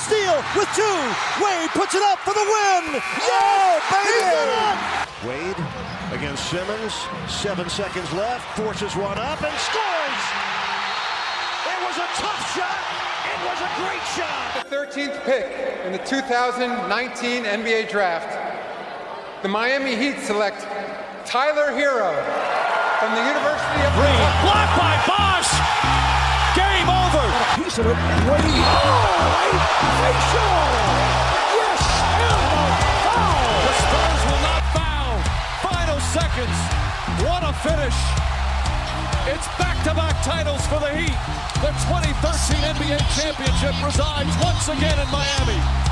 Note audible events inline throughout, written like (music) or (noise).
steal with two. Wade puts it up for the win. Yeah, baby! Wade against Simmons. Seven seconds left. Forces one up and scores. It was a tough shot. It was a great shot. The 13th pick in the 2019 NBA Draft. The Miami Heat select Tyler Hero from the University of Green. Blocked by Bosch. Game it. Wade. Oh, facial. Yes, and foul. The Spurs will not foul. Final seconds. What a finish. It's back-to-back titles for the Heat. The 2013 NBA championship resides once again in Miami.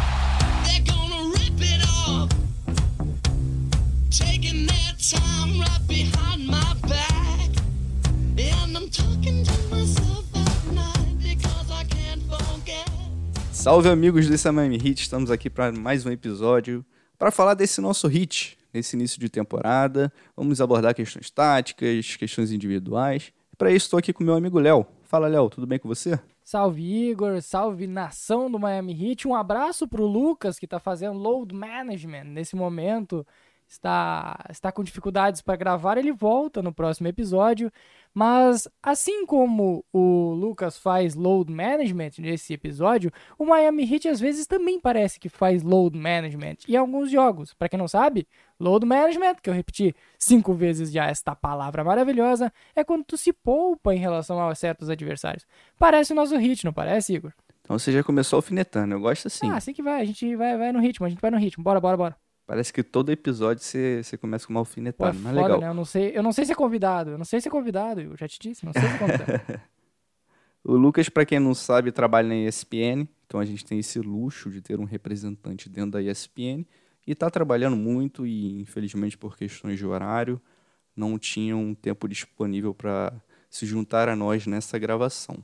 Salve amigos desse Miami Heat, estamos aqui para mais um episódio para falar desse nosso hit, nesse início de temporada. Vamos abordar questões táticas, questões individuais. Para isso estou aqui com meu amigo Léo. Fala Léo, tudo bem com você? Salve Igor, salve nação do Miami Heat. Um abraço pro Lucas que está fazendo load management nesse momento. Está, está com dificuldades para gravar, ele volta no próximo episódio. Mas assim como o Lucas faz load management nesse episódio, o Miami Heat às vezes também parece que faz load management em alguns jogos. Para quem não sabe, load management, que eu repeti cinco vezes já esta palavra maravilhosa, é quando tu se poupa em relação a certos adversários. Parece o nosso Heat, não parece, Igor? Então você já começou alfinetando, eu gosto assim. Ah, assim que vai, a gente vai, vai no ritmo, a gente vai no ritmo. Bora, bora, bora. Parece que todo episódio você, você começa com uma Pô, é alfinetada, mas foda, legal. né? Eu não sei, eu não sei se é convidado, eu não sei se é convidado, eu já te disse, não sei se é convidado. (laughs) O Lucas, para quem não sabe, trabalha na ESPN, então a gente tem esse luxo de ter um representante dentro da ESPN e está trabalhando muito e, infelizmente, por questões de horário, não tinha um tempo disponível para se juntar a nós nessa gravação.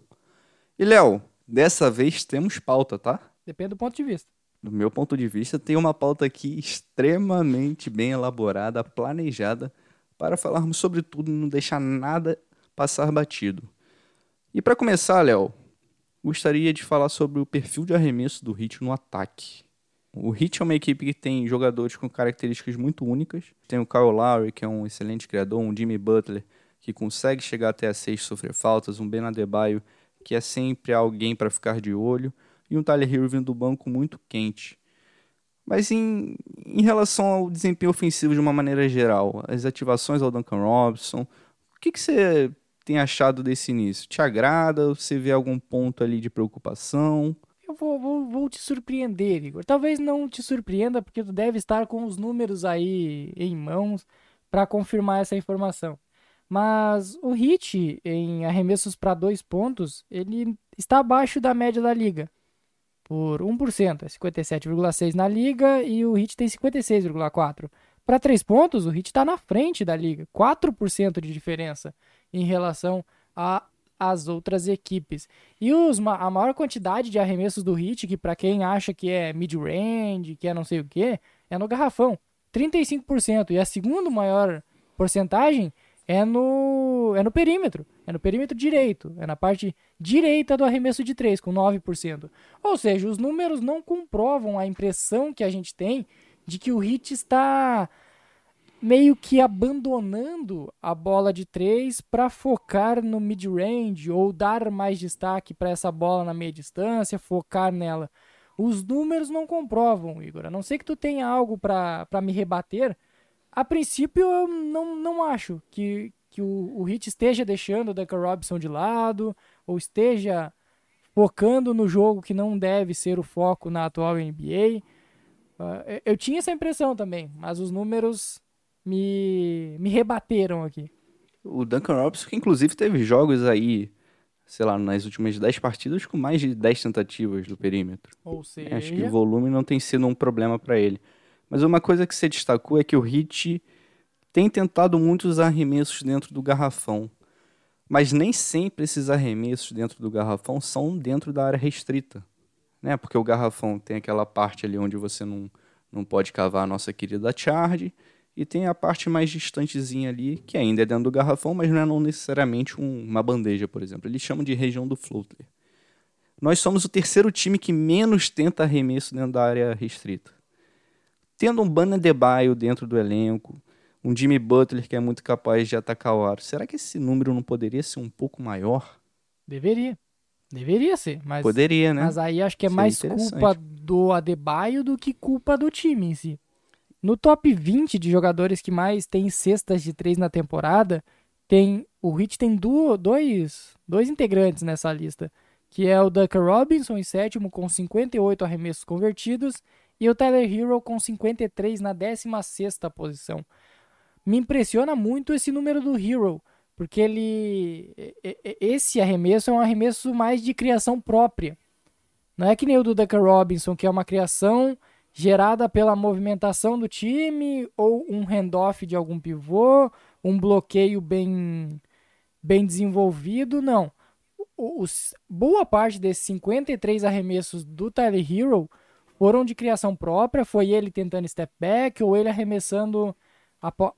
E, Léo, dessa vez temos pauta, tá? Depende do ponto de vista. Do meu ponto de vista, tem uma pauta aqui extremamente bem elaborada, planejada, para falarmos sobre tudo e não deixar nada passar batido. E para começar, Léo, gostaria de falar sobre o perfil de arremesso do Heat no ataque. O Heat é uma equipe que tem jogadores com características muito únicas. Tem o Kyle Lowry, que é um excelente criador, um Jimmy Butler, que consegue chegar até a seis e sofrer faltas, um Ben Adebayo, que é sempre alguém para ficar de olho, e um Tyler Hero vindo do banco muito quente. Mas em, em relação ao desempenho ofensivo de uma maneira geral, as ativações ao Duncan Robinson, o que, que você tem achado desse início? Te agrada? Você vê algum ponto ali de preocupação? Eu vou, vou, vou te surpreender, Igor. Talvez não te surpreenda, porque tu deve estar com os números aí em mãos para confirmar essa informação. Mas o Hit em arremessos para dois pontos, ele está abaixo da média da liga. Por 1%, é 57,6 na liga e o Hit tem 56,4. Para três pontos, o Hit está na frente da liga, 4% de diferença em relação às outras equipes. E os, a maior quantidade de arremessos do Hit, que para quem acha que é mid-range, que é não sei o que, é no garrafão, 35%. E a segunda maior porcentagem é no, é no perímetro, é no perímetro direito, é na parte direita do arremesso de 3, com 9%. Ou seja, os números não comprovam a impressão que a gente tem de que o Hit está meio que abandonando a bola de 3 para focar no mid-range ou dar mais destaque para essa bola na meia distância, focar nela. Os números não comprovam, Igor. A não ser que tu tenha algo para me rebater, a princípio eu não, não acho que, que o, o Heat esteja deixando o Duncan Robinson de lado ou esteja focando no jogo que não deve ser o foco na atual NBA. Ah, eu- eu tinha essa impressão também, mas os números me, me rebateram aqui. O Duncan Robinson, que inclusive teve jogos aí, sei lá, nas últimas 10 partidas com mais de 10 tentativas do perímetro. Ou seja, Acho que o volume não tem sido um problema para ele. Mas uma coisa que você destacou é que o Heat tem tentado muitos arremessos dentro do garrafão. Mas nem sempre esses arremessos dentro do garrafão são dentro da área restrita. Né? Porque o garrafão tem aquela parte ali onde você não, não pode cavar a nossa querida charge. E tem a parte mais distantezinha ali, que ainda é dentro do garrafão, mas não é não necessariamente um- uma bandeja, por exemplo. Eles chamam de região do floater. nós somos o terceiro time que menos tenta arremesso dentro da área restrita. Tendo um Bana Debaio dentro do elenco, um Jimmy Butler que é muito capaz de atacar o aro, será que esse número não poderia ser um pouco maior? Deveria. Deveria ser, mas, Poderia, né? mas aí acho que é Seria mais interessante. culpa do Adebayo do que culpa do time em si. No top 20 de jogadores que mais tem cestas de três na temporada, tem o Heat tem dois, dois integrantes nessa lista, que é o Duncan Robinson em sétimo com 58 arremessos convertidos e o Tyler Hero com 53 na 16ª posição. Me impressiona muito esse número do Hero, porque ele esse arremesso é um arremesso mais de criação própria. Não é que nem o do Duncan Robinson, que é uma criação gerada pela movimentação do time ou um handoff de algum pivô, um bloqueio bem bem desenvolvido, não. Os- boa parte desses 53 arremessos do Tyler Hero foram de criação própria, foi ele tentando step back ou ele arremessando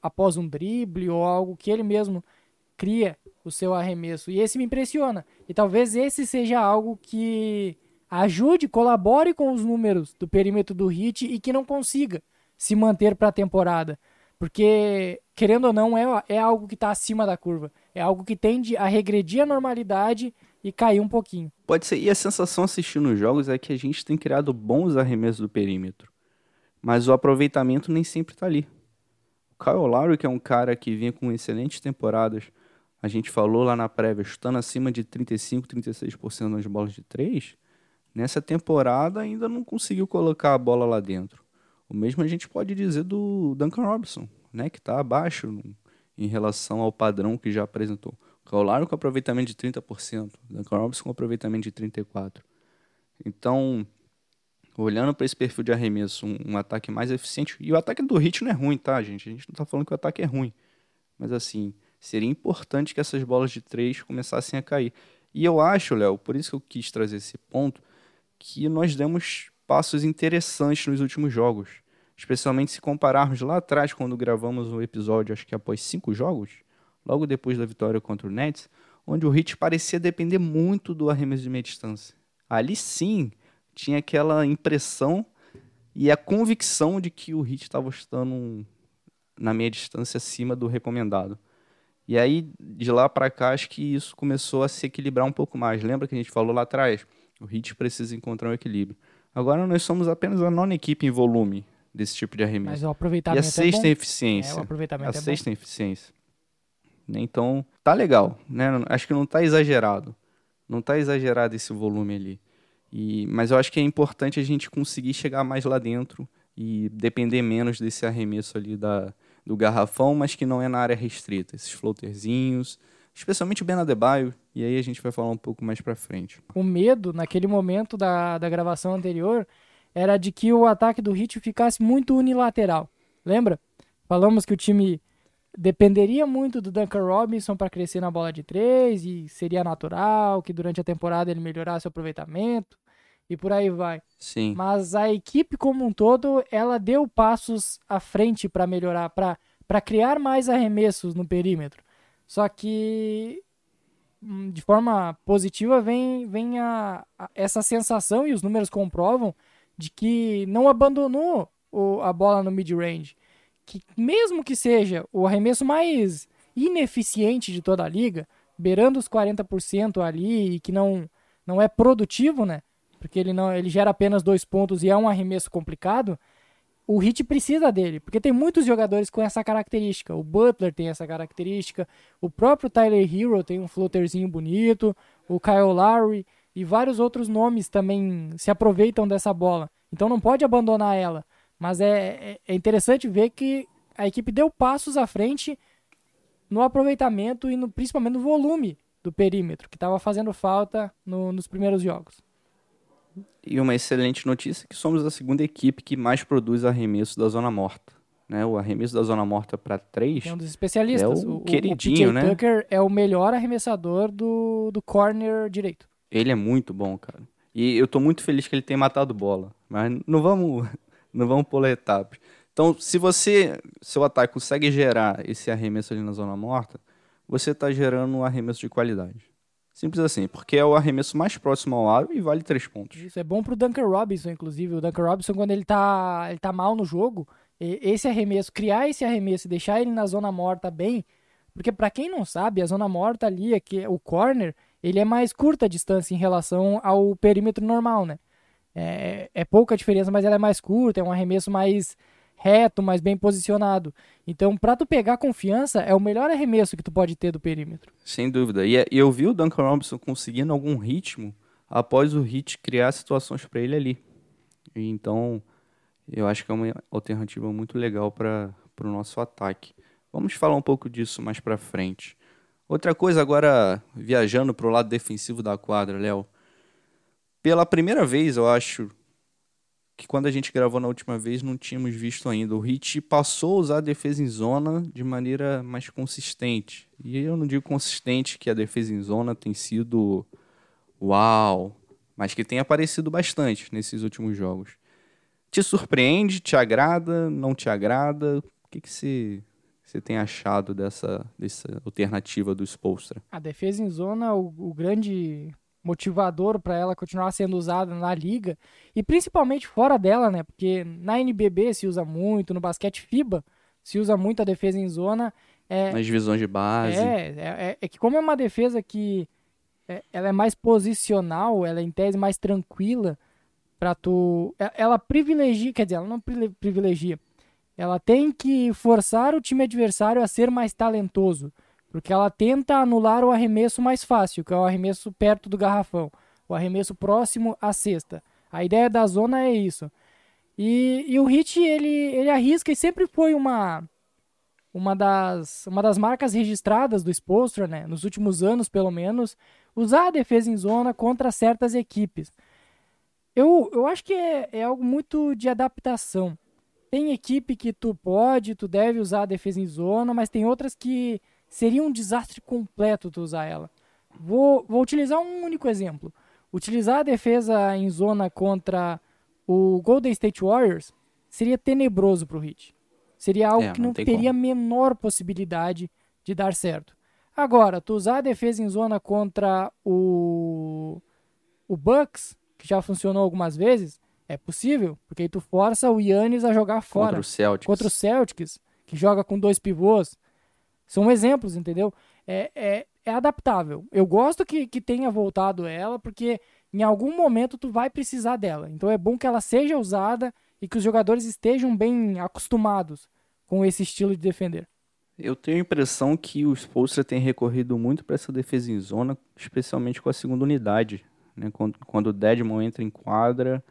após um drible ou algo que ele mesmo cria o seu arremesso. E esse me impressiona. E talvez esse seja algo que ajude, colabore com os números do perímetro do Heat e que não consiga se manter para a temporada. Porque, querendo ou não, é, é algo que está acima da curva. É algo que tende a regredir a normalidade e cair um pouquinho. Pode ser. E a sensação assistindo os jogos é que a gente tem criado bons arremessos do perímetro. Mas o aproveitamento nem sempre está ali. O Kyle Lowry, que é um cara que vinha com excelentes temporadas, a gente falou lá na prévia, chutando acima de 35, 36% nas bolas de três, nessa temporada ainda não conseguiu colocar a bola lá dentro. O mesmo a gente pode dizer do Duncan Robinson, né, que está abaixo em relação ao padrão que já apresentou. Kyle com aproveitamento de 30%, o Duncan Robinson com aproveitamento de 34%. Então, olhando para esse perfil de arremesso, um, um ataque mais eficiente. E o ataque do Hit não é ruim, tá, gente? A gente não tá falando que o ataque é ruim. Mas assim, seria importante que essas bolas de três começassem a cair. E eu acho, Léo, por isso que eu quis trazer esse ponto, que nós demos passos interessantes nos últimos jogos. Especialmente se compararmos lá atrás, quando gravamos o episódio, acho que após cinco jogos, logo depois da vitória contra o Nets, onde o Hit parecia depender muito do arremesso de meia distância. Ali sim, tinha aquela impressão e a convicção de que o Hit estava chutando um- na meia distância acima do recomendado. E aí, de lá para cá, acho que isso começou a se equilibrar um pouco mais. Lembra que a gente falou lá atrás? O Hit precisa encontrar um equilíbrio. Agora nós somos apenas a nona equipe em volume desse tipo de Mas arremesso. o E aproveitamento a sexta é bom. eficiência. É, o aproveitamento a é bom. sexta em eficiência. Né, Então, tá legal, né? Acho que não tá exagerado. Não tá exagerado esse volume ali. E, mas eu acho que é importante a gente conseguir chegar mais lá dentro e depender menos desse arremesso ali da, do garrafão, mas que não é na área restrita. Esses floaterzinhos, especialmente o Ben Adebayo, e aí a gente vai falar um pouco mais pra frente. o medo naquele momento da, da gravação anterior era de que o ataque do Heat ficasse muito unilateral. Lembra? Falamos que o time dependeria muito do Duncan Robinson para crescer na bola de três e seria natural que durante a temporada ele melhorasse o aproveitamento e por aí vai. Sim. Mas a equipe como um todo, ela deu passos à frente para melhorar, para criar mais arremessos no perímetro. Só que hum, de forma positiva vem, vem a, a- essa sensação, e os números comprovam, de que não abandonou o- a bola no mid-range. Que mesmo que seja o arremesso mais ineficiente de toda a liga, beirando os 40% ali e que não, não é produtivo, né? Porque ele não ele gera apenas dois pontos e é um arremesso complicado. O Heat precisa dele, porque tem muitos jogadores com essa característica. O Butler tem essa característica, o próprio Tyler Hero tem um floaterzinho bonito, o Kyle Lowry e vários outros nomes também se aproveitam dessa bola. Então não pode abandonar ela. Mas é, é- é interessante ver que a equipe deu passos à frente no aproveitamento e no, principalmente no volume do perímetro, que estava fazendo falta no- nos primeiros jogos. E uma excelente notícia é que somos a segunda equipe que mais produz arremesso da zona morta. Né? O arremesso da zona morta para três É um dos especialistas. É o o, queridinho, o né? Tucker é o melhor arremessador do, do corner direito. Ele é muito bom, cara. E eu tô muito feliz que ele tenha matado bola. Mas não vamos, não vamos pular etapas. Então, se você, seu ataque consegue gerar esse arremesso ali na zona morta, você tá gerando um arremesso de qualidade. Simples assim, porque é o arremesso mais próximo ao aro e vale três pontos. Isso é bom pro Duncan Robinson, inclusive. O Duncan Robinson, quando ele tá, ele tá mal no jogo, esse arremesso, criar esse arremesso e deixar ele na zona morta bem. Porque pra quem não sabe, a zona morta ali, é que o corner, ele é mais curta a distância em relação ao perímetro normal, né? É, é pouca diferença, mas ela é mais curta, é um arremesso mais reto, mais bem posicionado. Então, pra tu pegar confiança, é o melhor arremesso que tu pode ter do perímetro. Sem dúvida. E, é- eu vi o Duncan Robinson conseguindo algum ritmo após o Hit criar situações para ele ali. Então, eu acho que é uma alternativa muito legal para o nosso ataque. Vamos falar um pouco disso mais para frente. Outra coisa agora, viajando para o lado defensivo da quadra, Léo. Pela primeira vez, eu acho que quando a gente gravou na última vez não tínhamos visto ainda. O Hit passou a usar a defesa em zona de maneira mais consistente. E eu não digo consistente que a defesa em zona tem sido uau, mas que tem aparecido bastante nesses últimos jogos. Te surpreende? Te agrada? Não te agrada? O que, que você, você tem achado dessa, dessa alternativa do Spolstra? A defesa em zona, o, o grande motivador para ela continuar sendo usada na liga e principalmente fora dela, né? Porque na NBB se usa muito, no basquete FIBA se usa muito a defesa em zona. É, Nas divisões de base? é, é, é- é que como é uma defesa que é- ela é mais posicional, ela é em tese mais tranquila para tu, é- ela privilegia, quer dizer, ela não privile- privilegia. Ela tem que forçar o time adversário a ser mais talentoso, porque ela tenta anular o arremesso mais fácil, que é o arremesso perto do garrafão, o arremesso próximo à cesta. A ideia da zona é isso. E, e o Hit ele, ele arrisca e sempre foi uma uma das, uma das marcas registradas do Spolstra, né, nos últimos anos pelo menos, usar a defesa em zona contra certas equipes. Eu, eu acho que é, é algo muito de adaptação. Tem equipe que tu pode, tu deve usar a defesa em zona, mas tem outras que seria um desastre completo tu usar ela. Vou, vou utilizar um único exemplo. Utilizar a defesa em zona contra o Golden State Warriors seria tenebroso pro Heat. Seria algo É, que não não teria a como. menor possibilidade de dar certo. Agora, tu usar a defesa em zona contra o, o Bucks, que já funcionou algumas vezes, é possível, porque aí tu força o Yannis a jogar fora Contra o Celtics. contra o Celtics, que joga com dois pivôs. São exemplos, entendeu? É, é, é adaptável. Eu gosto que, que tenha voltado ela, porque em algum momento tu vai precisar dela. Então é bom que ela seja usada e que os jogadores estejam bem acostumados com esse estilo de defender. Eu tenho a impressão que o Spolstra tem recorrido muito para essa defesa em zona, especialmente com a segunda unidade. Né? Quando, quando o Dedmon entra em quadra,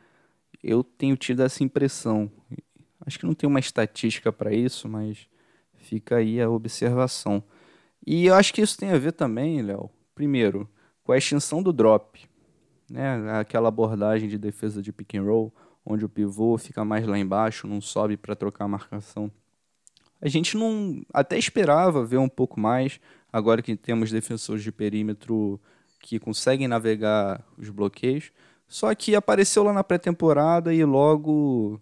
eu tenho tido essa impressão. Acho que não tem uma estatística para isso, mas fica aí a observação. E eu acho que isso tem a ver também, Léo, primeiro, com a extinção do drop. Né? Aquela abordagem de defesa de pick and roll, onde o pivô fica mais lá embaixo, não sobe para trocar a marcação. A gente não até esperava ver um pouco mais, agora que temos defensores de perímetro que conseguem navegar os bloqueios. Só que apareceu lá na pré-temporada e logo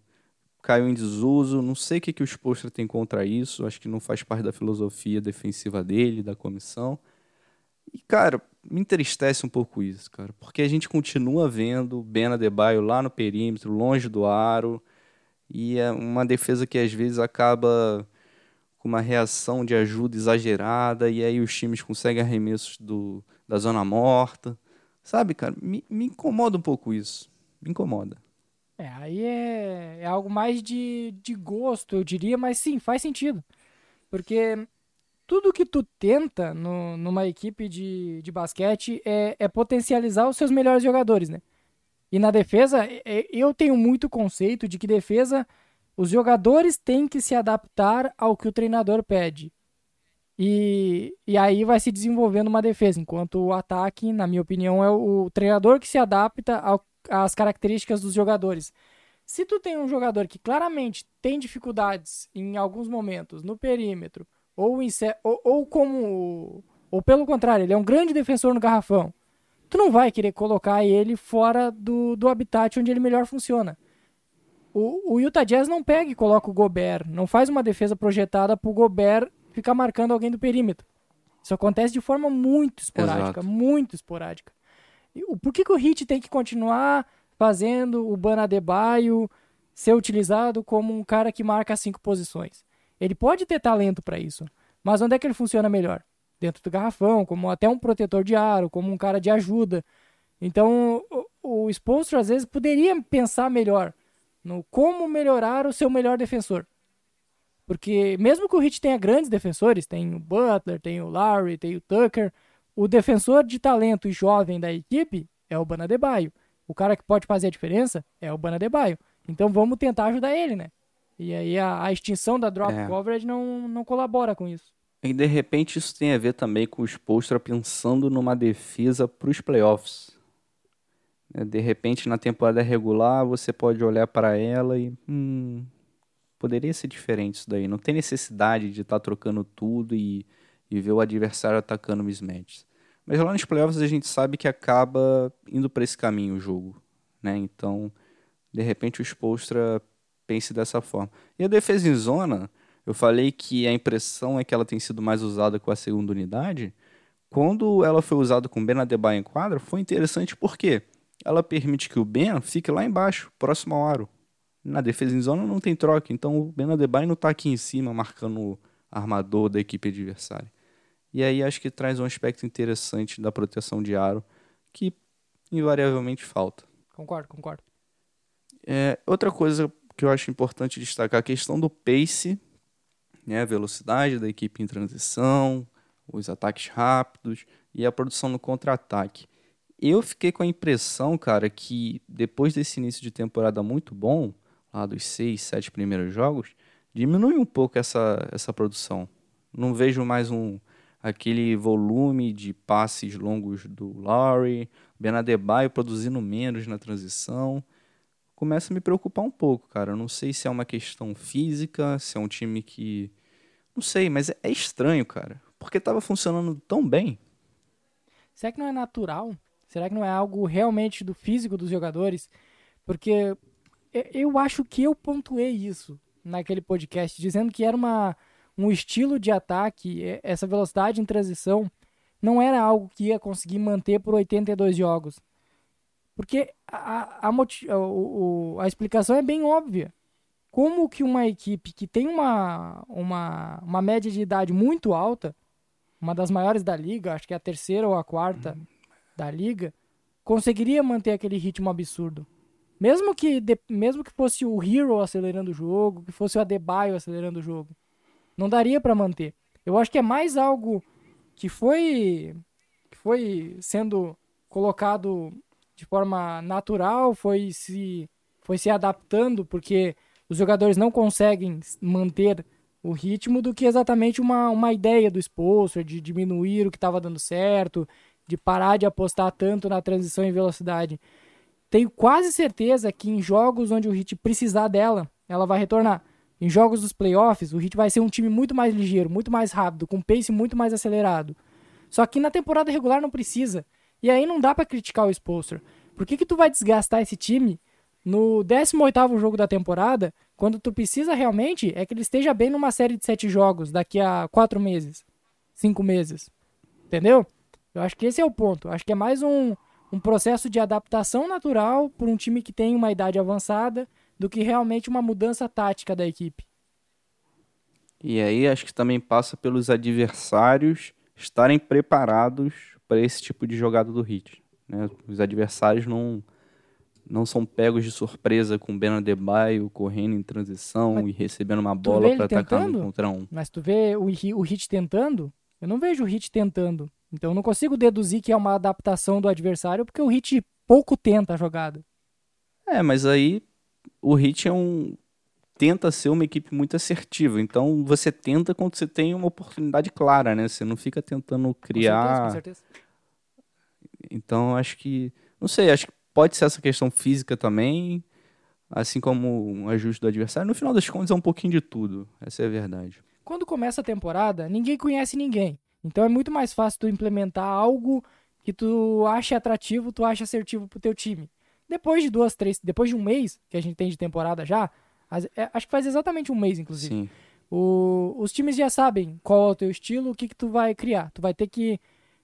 caiu em desuso. Não sei o que, que o Spolstra tem contra isso. Acho que não faz parte da filosofia defensiva dele, da comissão. E, cara, me entristece um pouco isso, cara. Porque a gente continua vendo Ben Adebayo lá no perímetro, longe do aro. E é uma defesa que às vezes acaba com uma reação de ajuda exagerada. E aí os times conseguem arremessos do, da zona morta. Sabe, cara, me, me incomoda um pouco isso. Me incomoda. É, aí é, é algo mais de, de gosto, eu diria, mas sim, faz sentido. Porque tudo que tu tenta no, numa equipe de, de basquete é, é potencializar os seus melhores jogadores, né? E na defesa, é- é- eu tenho muito conceito de que defesa, os jogadores têm que se adaptar ao que o treinador pede. E, e aí vai se desenvolvendo uma defesa, enquanto o ataque, na minha opinião, é o, o treinador que se adapta ao, às características dos jogadores. Se tu tem um jogador que claramente tem dificuldades em alguns momentos no perímetro, ou, em, ou, ou como. Ou pelo contrário, ele é um grande defensor no garrafão, tu não vai querer colocar ele fora do, do habitat onde ele melhor funciona. O, o Utah Jazz não pega e coloca o Gobert, não faz uma defesa projetada pro Gobert ficar marcando alguém do perímetro. Isso acontece de forma muito esporádica, Exato. muito esporádica. Por que, que o Hit tem que continuar fazendo o Ban Adebayo ser utilizado como um cara que marca cinco posições? Ele pode ter talento para isso, mas onde é que ele funciona melhor? Dentro do garrafão, como até um protetor de aro, como um cara de ajuda. Então, o, o Spoelstra às vezes poderia pensar melhor no como melhorar o seu melhor defensor. Porque mesmo que o Heat tenha grandes defensores, tem o Butler, tem o Lowry, tem o Tucker, o defensor de talento e jovem da equipe é o Bana Debaio. O cara que pode fazer a diferença é o Bana Debaio. Então vamos tentar ajudar ele, né? E aí a, a extinção da drop É. coverage não, não colabora com isso. E de repente isso tem a ver também com o Spolstra pensando numa defesa para os playoffs. Né, De repente na temporada regular você pode olhar para ela e hum, poderia ser diferente isso daí. Não tem necessidade de estar trocando tudo e, e ver o adversário atacando mismatches. Mas lá nos playoffs a gente sabe que acaba indo para esse caminho o jogo, né? Então, de repente o Spolstra pense dessa forma. E a defesa em zona, eu falei que a impressão é que ela tem sido mais usada com a segunda unidade. Quando ela foi usada com o Ben Adebayo em quadra, foi interessante porque ela permite que o Ben fique lá embaixo, próximo ao aro. Na defesa em zona não tem troca, então o Ben Adebayo não está aqui em cima marcando o armador da equipe adversária. E aí acho que traz um aspecto interessante da proteção de aro que invariavelmente falta. Concordo, concordo. É, outra coisa que eu acho importante destacar a questão do pace, né, a velocidade da equipe em transição, os ataques rápidos e a produção no contra-ataque. Eu fiquei com a impressão, cara, que depois desse início de temporada muito bom, lá dos seis, sete primeiros jogos, diminui um pouco essa, essa produção. Não vejo mais um aquele volume de passes longos do Lowry, Ben Adebayo produzindo menos na transição começa a me preocupar um pouco, cara. Eu não sei se é uma questão física, se é um time que. Não sei, mas é é estranho, cara. Porque tava funcionando tão bem. Será que não é natural? Será que não é algo realmente do físico dos jogadores? Porque e- eu acho que eu pontuei isso naquele podcast, dizendo que era uma, um estilo de ataque, e- essa velocidade em transição não era algo que ia conseguir manter por 82 jogos. Porque a, a, a, o- o- a explicação é bem óbvia. Como que uma equipe que tem uma, uma, uma média de idade muito alta, uma das maiores da liga, acho que é a terceira ou a quarta da liga, conseguiria manter aquele ritmo absurdo. Mesmo que, de- mesmo que fosse o Hero acelerando o jogo, que fosse o Adebayo acelerando o jogo. Não daria pra manter. Eu acho que é mais algo que foi que foi sendo colocado de forma natural, foi se foi se adaptando porque os jogadores não conseguem manter o ritmo do que exatamente uma, uma ideia do Spolster de diminuir o que estava dando certo, de parar de apostar tanto na transição em velocidade. Tenho quase certeza que em jogos onde o Heat precisar dela, ela vai retornar. Em jogos dos playoffs, o Heat vai ser um time muito mais ligeiro, muito mais rápido, com pace muito mais acelerado. Só que na temporada regular não precisa. E aí não dá pra criticar o Spolster. Por que, que tu vai desgastar esse time no 18º jogo da temporada, quando tu precisa realmente é que ele esteja bem numa série de sete jogos daqui a quatro meses, cinco meses. Entendeu? Eu acho que esse é o ponto. Acho que é mais um, um processo de adaptação natural por um time que tem uma idade avançada do que realmente uma mudança tática da equipe. E aí acho que também passa pelos adversários estarem preparados para esse tipo de jogada do Heat. Né? Os adversários não, não são pegos de surpresa com o Ben Adebayo correndo em transição Mas e recebendo uma bola para atacar um contra um. Mas tu vê o, o Hit tentando, eu não vejo o Hit tentando. Então eu não consigo deduzir que é uma adaptação do adversário, porque o Hit pouco tenta a jogada. É, mas aí o Heat é um tenta ser uma equipe muito assertiva. Então você tenta quando você tem uma oportunidade clara, né? Você não fica tentando criar. Com certeza, com certeza. Então acho que não sei, acho que pode ser essa questão física também, assim como um ajuste do adversário. No final das contas é um pouquinho de tudo. Essa é a verdade. Quando começa a temporada, ninguém conhece ninguém. Então é muito mais fácil tu implementar algo que tu acha atrativo, tu acha assertivo pro teu time. Depois de duas, três, depois de um mês que a gente tem de temporada já, as- é, acho que faz exatamente um mês, inclusive. Sim. O- os times já sabem qual é o teu estilo, o que, que tu vai criar. Tu vai ter que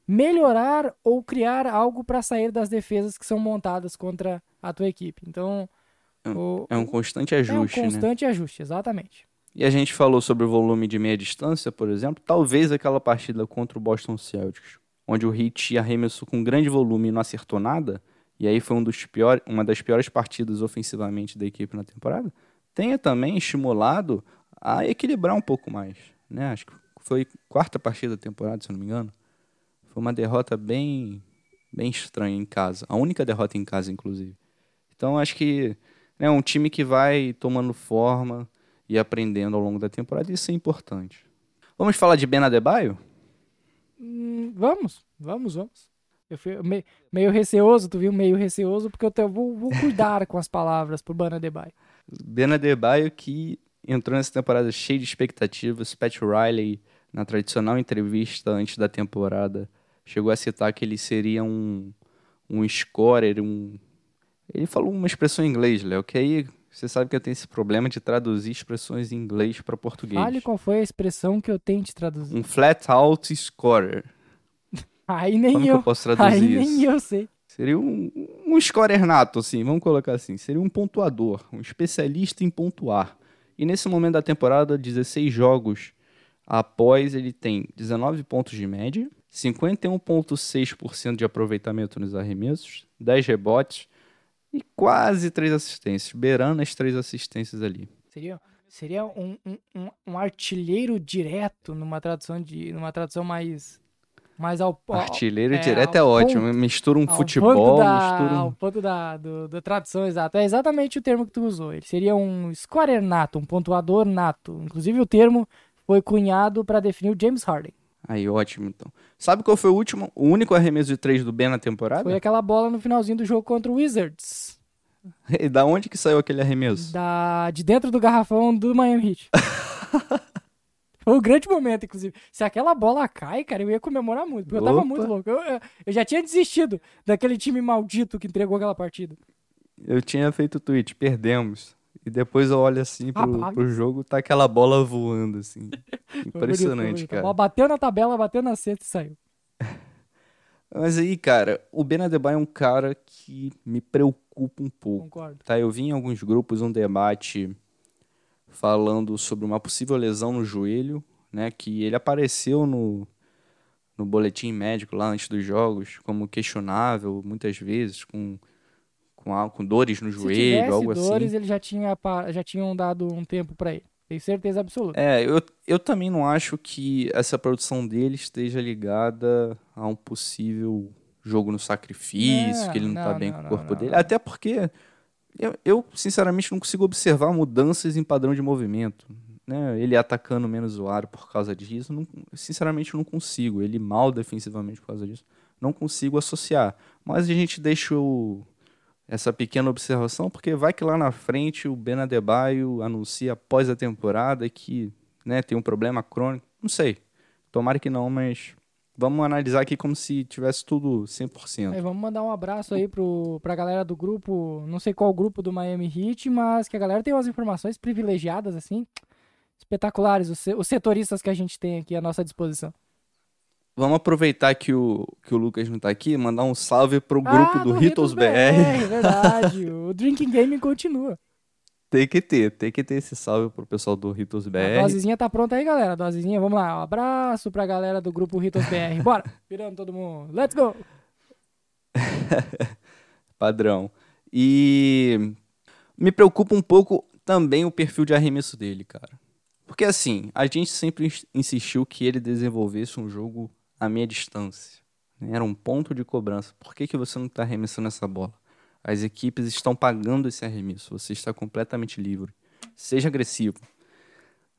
melhorar ou criar algo para sair das defesas que são montadas contra a tua equipe. Então, o- É um constante é um ajuste, né? constante ajuste, exatamente. E a gente falou sobre o volume de meia distância, por exemplo. Talvez aquela partida contra o Boston Celtics, onde o Heat arremessou com grande volume e não acertou nada, e aí foi um dos pior, uma das piores partidas ofensivamente da equipe na temporada, tenha também estimulado a equilibrar um pouco mais. Né? Acho que foi quarta partida da temporada, se eu não me engano. Foi uma derrota bem, bem estranha em casa. A única derrota em casa, inclusive. Então acho que é um time que vai tomando forma e aprendendo ao longo da temporada, isso é importante. Vamos falar de Ben Adebayo? Hum, vamos, vamos, vamos. Eu fui me- meio receoso, tu viu? Meio receoso, porque eu te- vou, vou cuidar com as palavras pro Bana Debye. Ben Adebayo que entrou nessa temporada cheio de expectativas. Pat Riley, na tradicional entrevista antes da temporada, chegou a citar que ele seria um, um scorer, um... Ele falou uma expressão em inglês, Léo, que aí você sabe que eu tenho esse problema de traduzir expressões em inglês para português. Fale qual foi a expressão que eu tente traduzir. Um flat out scorer. Aí nem Como que eu. eu posso traduzir Aí isso? nem eu sei. Seria um, um scorer nato, assim, vamos colocar assim. Seria um pontuador, um especialista em pontuar. E nesse momento da temporada, 16 jogos após, ele tem 19 pontos de média, 51,6% de aproveitamento nos arremessos, 10 rebotes e quase 3 assistências, beirando as 3 assistências ali. Seria, seria um, um, um, um artilheiro direto numa tradução de. numa tradução mais. Mais ao Artilheiro é, direto é ótimo, ponto- mistura um futebol, da, mistura um... Ao ponto da, do, da tradução exata. É exatamente o termo que tu usou. Ele seria um scorer nato, um pontuador nato. Inclusive o termo foi cunhado para definir o James Harden. Aí, ótimo, então. Sabe qual foi o último, o único arremesso de 3 do Ben na temporada? Foi aquela bola no finalzinho do jogo contra o Wizards. (laughs) E da onde que saiu aquele arremesso? Da, de dentro do garrafão do Miami Heat. (laughs) Foi um grande momento, inclusive. Se aquela bola cai, cara, eu ia comemorar muito. Porque eu tava Opa. muito louco. Eu, eu- eu já tinha desistido daquele time maldito que entregou aquela partida. Eu tinha feito o tweet, perdemos. E depois eu olho assim pro, pro jogo, tá aquela bola voando, assim. (laughs) Impressionante, cara. bola bateu na tabela, bateu na cesta e saiu. (laughs) Mas aí, cara, o Ben Adebayo é um cara que me preocupa um pouco. Concordo. Tá, eu vi em alguns grupos um debate falando sobre uma possível lesão no joelho, né? Que ele apareceu no, no boletim médico lá antes dos jogos como questionável, muitas vezes, com, com, com dores no Se joelho, algo dores, assim. ele já tinha já tinham dado um tempo pra ele. Tenho certeza absoluta. É, eu, eu também não acho que essa produção dele esteja ligada a um possível jogo no sacrifício, Não, que ele não, tá não, bem não, com o corpo não, dele. Até porque eu, eu, sinceramente, não consigo observar mudanças em padrão de movimento. Né? Ele atacando menos o aro por causa disso, não, sinceramente, não consigo. Ele mal defensivamente por causa disso. Não consigo associar. Mas a gente deixa essa pequena observação, porque vai que lá na frente o Ben Adebayo anuncia após a temporada que né, tem um problema crônico. Não sei. Tomara que não, mas vamos analisar aqui como se tivesse tudo 100%. Aí vamos mandar um abraço aí pro, pra galera do grupo, não sei qual grupo do Miami Heat, mas que a galera tem umas informações privilegiadas, assim, espetaculares, os, os setoristas que a gente tem aqui à nossa disposição. Vamos aproveitar que o, que o Lucas não tá aqui e mandar um salve pro grupo Ah, do Ritos BR. É verdade, o Drinking Game continua. Tem que ter, tem que ter esse salve pro pessoal do Ritos A BR. dosezinha tá pronta aí, galera, a dosezinha, vamos lá, um abraço pra galera do grupo Ritos BR, (laughs) bora, virando todo mundo, let's go! (laughs) Padrão. E me preocupa um pouco também o perfil de arremesso dele, cara. Porque assim, a gente sempre ins- insistiu que ele desenvolvesse um jogo a meia distância. né? Era um ponto de cobrança. Por que, que você não está arremessando essa bola? As equipes estão pagando esse arremesso. Você está completamente livre. Seja agressivo.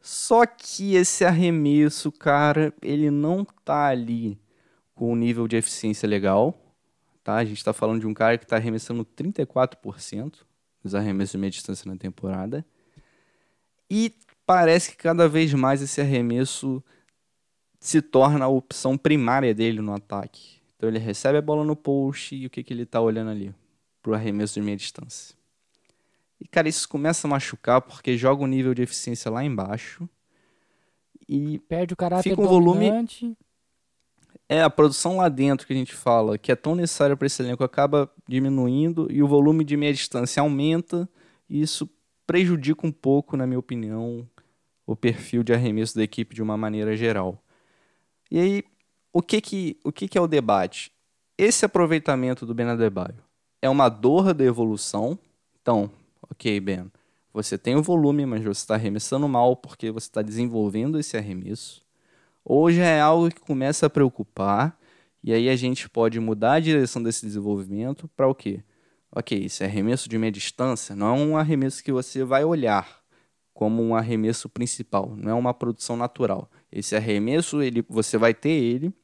Só que esse arremesso, cara, ele não tá ali com um nível de eficiência legal tá? A gente está falando de um cara que está arremessando 34% dos arremessos de meia distância na temporada. E parece que cada vez mais esse arremesso se torna a opção primária dele no ataque. Então ele recebe a bola no post e o que, que ele está olhando ali? Pro arremesso de meia distância. E cara, isso começa a machucar porque joga o nível de eficiência lá embaixo. e Perde o caráter Fica um volume- dominante. é a produção lá dentro que a gente fala, que é tão necessária para esse elenco, acaba diminuindo e o volume de meia distância aumenta, e isso prejudica um pouco, na minha opinião, o perfil de arremesso da equipe de uma maneira geral. E aí, o que que, o que, que é o debate? Esse aproveitamento do Ben Adebayo é uma dor da evolução. Então, ok, Ben, você tem o volume, mas você está arremessando mal porque você está desenvolvendo esse arremesso. Ou já é algo que começa a preocupar, e aí a gente pode mudar a direção desse desenvolvimento para o quê? Ok, esse arremesso de meia distância não é um arremesso que você vai olhar como um arremesso principal, não é uma produção natural. Esse arremesso, ele, você vai ter ele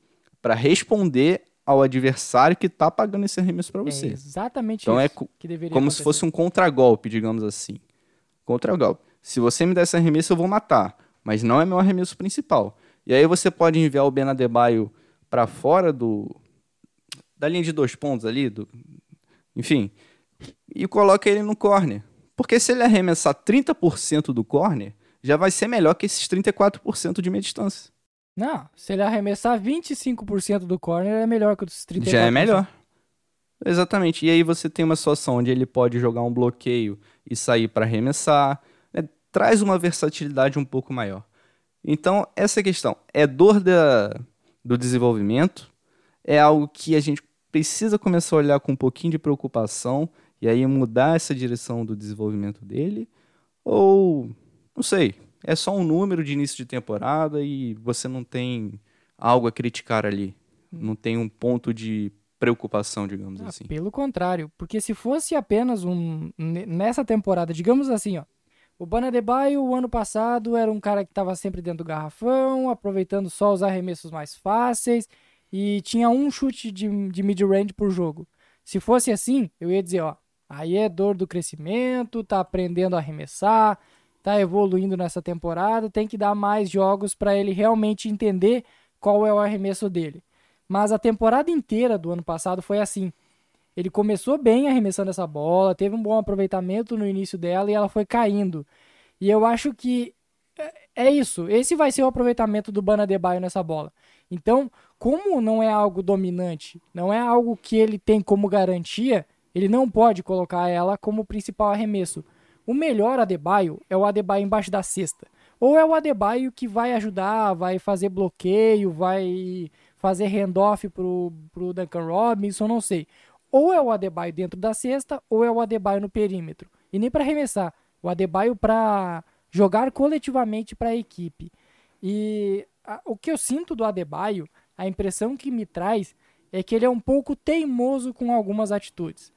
para responder ao adversário que está pagando esse arremesso para É você. exatamente Então é isso que deveria como se acontecer. fosse um contragolpe, digamos assim. Contragolpe. Se você me der esse arremesso, eu vou matar, mas não é meu arremesso principal. E aí você pode enviar o Ben Adebayo para fora do da linha de dois pontos ali, do, enfim, e coloca ele no corner. Porque se ele arremessar 30% do corner, já vai ser melhor que esses 34% de meia distância. Não, se ele arremessar 25% do corner, é melhor que os 34%. Já é melhor. Exatamente. E aí você tem uma situação onde ele pode jogar um bloqueio e sair para arremessar. né? Traz uma versatilidade um pouco maior. Então, essa questão é dor da, do desenvolvimento, é algo que a gente precisa começar a olhar com um pouquinho de preocupação e aí mudar essa direção do desenvolvimento dele, ou não sei, é só um número de início de temporada e você não tem algo a criticar ali, não tem um ponto de preocupação, digamos Ah, assim. Pelo contrário, porque se fosse apenas um ne- nessa temporada, digamos assim, ó, o Banadebaio o ano passado era um cara que estava sempre dentro do garrafão, aproveitando só os arremessos mais fáceis e tinha um chute de, de mid-range por jogo. Se fosse assim, eu ia dizer, ó, aí é dor do crescimento, tá aprendendo a arremessar, tá evoluindo nessa temporada, tem que dar mais jogos para ele realmente entender qual é o arremesso dele. Mas a temporada inteira do ano passado foi assim. Ele começou bem arremessando essa bola, teve um bom aproveitamento no início dela e ela foi caindo. E eu acho que é- é isso. Esse vai ser o aproveitamento do Bana Debaio nessa bola. Então, como não é algo dominante, não é algo que ele tem como garantia, ele não pode colocar ela como principal arremesso. O melhor Adebayo é o Adebayo embaixo da cesta. Ou é o Adebayo que vai ajudar, vai fazer bloqueio, vai fazer handoff pro, pro Duncan Robinson, não sei. Ou é o Adebayo dentro da cesta, ou é o Adebayo no perímetro. E nem para arremessar. O Adebayo para jogar coletivamente para a equipe. E a- o que eu sinto do Adebayo, a impressão que me traz é que ele é um pouco teimoso com algumas atitudes.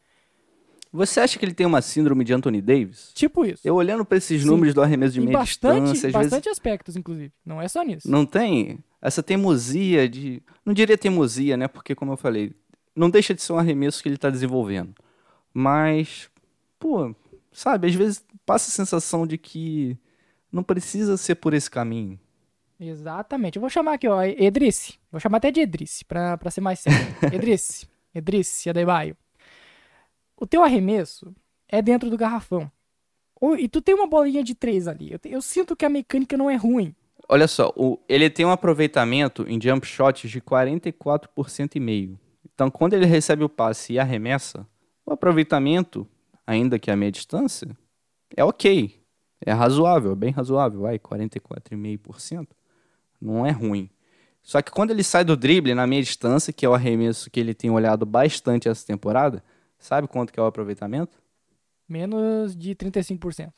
Você acha que ele tem uma síndrome de Anthony Davis? Tipo isso. Eu olhando para esses Sim. números do arremesso de em meia bastante, distância, bastante vezes aspectos, inclusive. Não é só nisso. não tem essa teimosia de, não diria teimosia, né? Porque como eu falei, não deixa de ser um arremesso que ele está desenvolvendo. Mas, pô, sabe, às vezes passa a sensação de que não precisa ser por esse caminho. Exatamente. Eu vou chamar aqui, ó, Edrice. Vou chamar até de Edrice, pra, pra ser mais sério. (laughs) Edrice. Edrice Adebayo. O teu arremesso é dentro do garrafão. E tu tem uma bolinha de três ali. Eu, te- eu sinto que a mecânica não é ruim. Olha só, o- ele tem um aproveitamento em jump shots de 44% e meio. Então, quando ele recebe o passe e arremessa, o aproveitamento, ainda que a meia distância, é ok. É razoável, é bem razoável, vai, 44,5%. Não é ruim. Só que quando ele sai do drible na meia distância, que é o arremesso que ele tem olhado bastante essa temporada, sabe quanto que é o aproveitamento? Menos de 35%.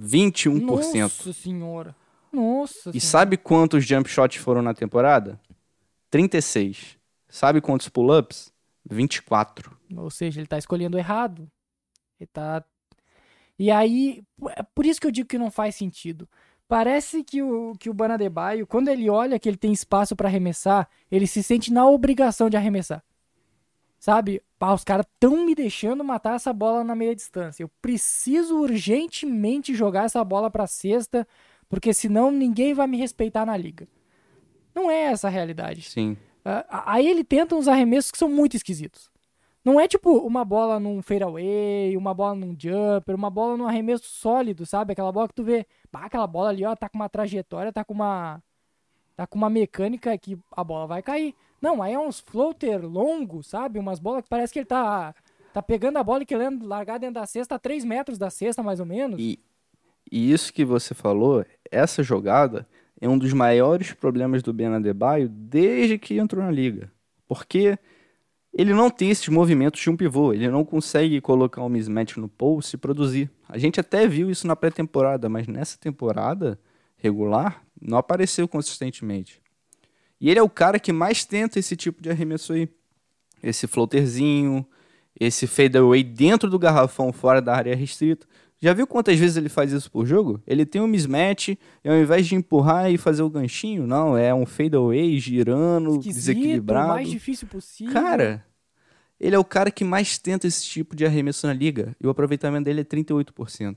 21%. Nossa senhora. Nossa E senhora. sabe quantos jump shots foram na temporada? 36. Sabe quantos pull-ups? 24. Ou seja, ele tá escolhendo errado. Ele tá. E aí, é por isso que eu digo que não faz sentido. Parece que o, que o Banadebaio, quando ele olha que ele tem espaço pra arremessar, ele se sente na obrigação de arremessar. Sabe? Pá, os caras tão me deixando matar essa bola na meia distância. Eu preciso urgentemente jogar essa bola pra cesta, porque senão ninguém vai me respeitar na liga. Não é essa a realidade. Sim. Ah, Aí ele tenta uns arremessos que são muito esquisitos. Não é tipo uma bola num fadeaway, uma bola num jumper, uma bola num arremesso sólido, sabe? Aquela bola que tu vê, bah, aquela bola ali, ó, tá com uma trajetória, tá com uma tá com uma mecânica que a bola vai cair. Não, aí é uns floater longo, sabe? Umas bolas que parece que ele tá tá pegando a bola e querendo largar dentro da cesta a 3 metros da cesta, mais ou menos. E, e isso que você falou, essa jogada é um dos maiores problemas do Ben Adebayo desde que entrou na liga. Porque ele não tem esses movimentos de um pivô, ele não consegue colocar um mismatch no post e produzir. A gente até viu isso na pré-temporada, mas nessa temporada regular não apareceu consistentemente. E ele é o cara que mais tenta esse tipo de arremesso aí. Esse floaterzinho, esse fadeaway dentro do garrafão fora da área restrita. Já viu quantas vezes ele faz isso por jogo? Ele tem um mismatch e ao invés de empurrar e fazer o ganchinho, não, é um fadeaway girando, Esquisito, desequilibrado. o mais difícil possível. Cara, ele é o cara que mais tenta esse tipo de arremesso na liga e o aproveitamento dele é 38%.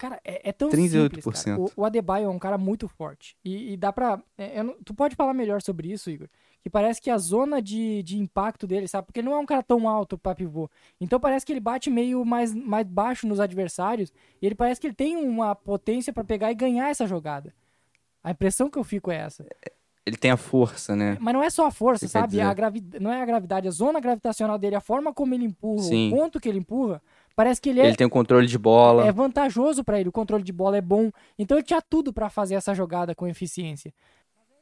Cara, é, é tão 38%. simples, cara. O, o Adebayo é um cara muito forte. E, e dá pra... é, não- tu pode falar melhor sobre isso, Igor? Que parece que a zona de, de impacto dele, sabe? Porque ele não é um cara tão alto pra pivô. Então parece que ele bate meio mais, mais baixo nos adversários. E ele parece que ele tem uma potência pra pegar e ganhar essa jogada. A impressão que eu fico é essa. Ele tem a força, né? Mas não é só a força, Você sabe? A gravi... Não é a gravidade, a zona gravitacional dele, a forma como ele empurra, Sim. o ponto que ele empurra, parece que ele é, Ele tem o controle de bola. é vantajoso pra ele. O controle de bola é bom. Então ele tinha tudo pra fazer essa jogada com eficiência.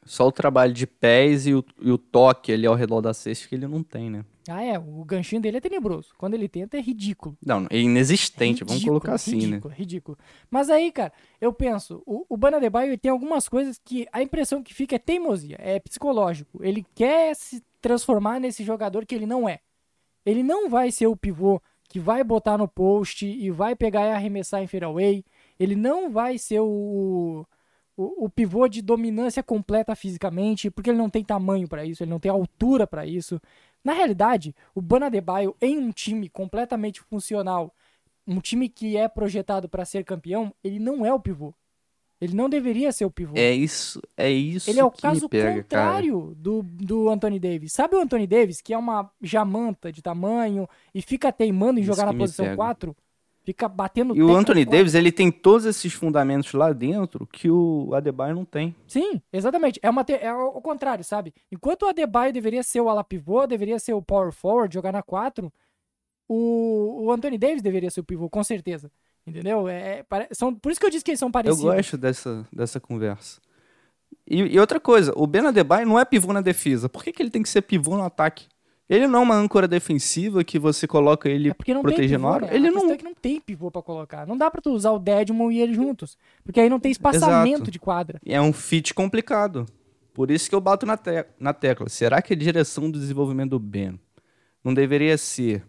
Só o trabalho de pés e o, e o toque ali ao redor da cesta que ele não tem, né? Ah, é. O ganchinho dele é tenebroso. Quando ele tenta, é ridículo. Não, é inexistente, vamos Ridículo, colocar assim, né? ridículo, Ridículo. Mas aí, cara, eu penso, o, o Bana Adebayo, ele tem algumas coisas que a impressão que fica é teimosia, é psicológico. Ele quer se transformar nesse jogador que ele não é. Ele não vai ser o pivô que vai botar no post e vai pegar e arremessar em fadeaway. Ele não vai ser o, o, o pivô de dominância completa fisicamente, porque ele não tem tamanho pra isso, ele não tem altura pra isso. Na realidade, o Bana Adebayo em um time completamente funcional, um time que é projetado pra ser campeão, ele não é o pivô. Ele não deveria ser o pivô. É isso, é isso Ele é o caso pega, cara. contrário do, do Anthony Davis. Sabe o Anthony Davis, que é uma jamanta de tamanho e fica teimando em Isso jogar na posição pega. 4? Fica batendo E o Anthony. Davis, ele tem todos esses fundamentos lá dentro que o Adebayo não tem. Sim, exatamente. É, uma te- é o o contrário, sabe? Enquanto o Adebayo deveria ser o ala pivô, deveria ser o power forward, jogar na 4, o, o Anthony Davis deveria ser o pivô, com certeza. Entendeu? É, é, pare- são, por isso que eu disse que eles são Eu parecidos. gosto dessa, dessa conversa. E, e outra coisa, o Ben Adebayo não é pivô na defesa. Por que, que ele tem que ser pivô no ataque? Ele não é uma âncora defensiva que você coloca ele É protegendo a área. né? Ele a não. é que não tem pivô pra colocar. Não dá pra tu usar o Deadmon e ele juntos. Porque aí não tem espaçamento Exato. de quadra. É um fit complicado. Por isso que eu bato na, te- na tecla. Será que a direção do desenvolvimento do Ben não deveria ser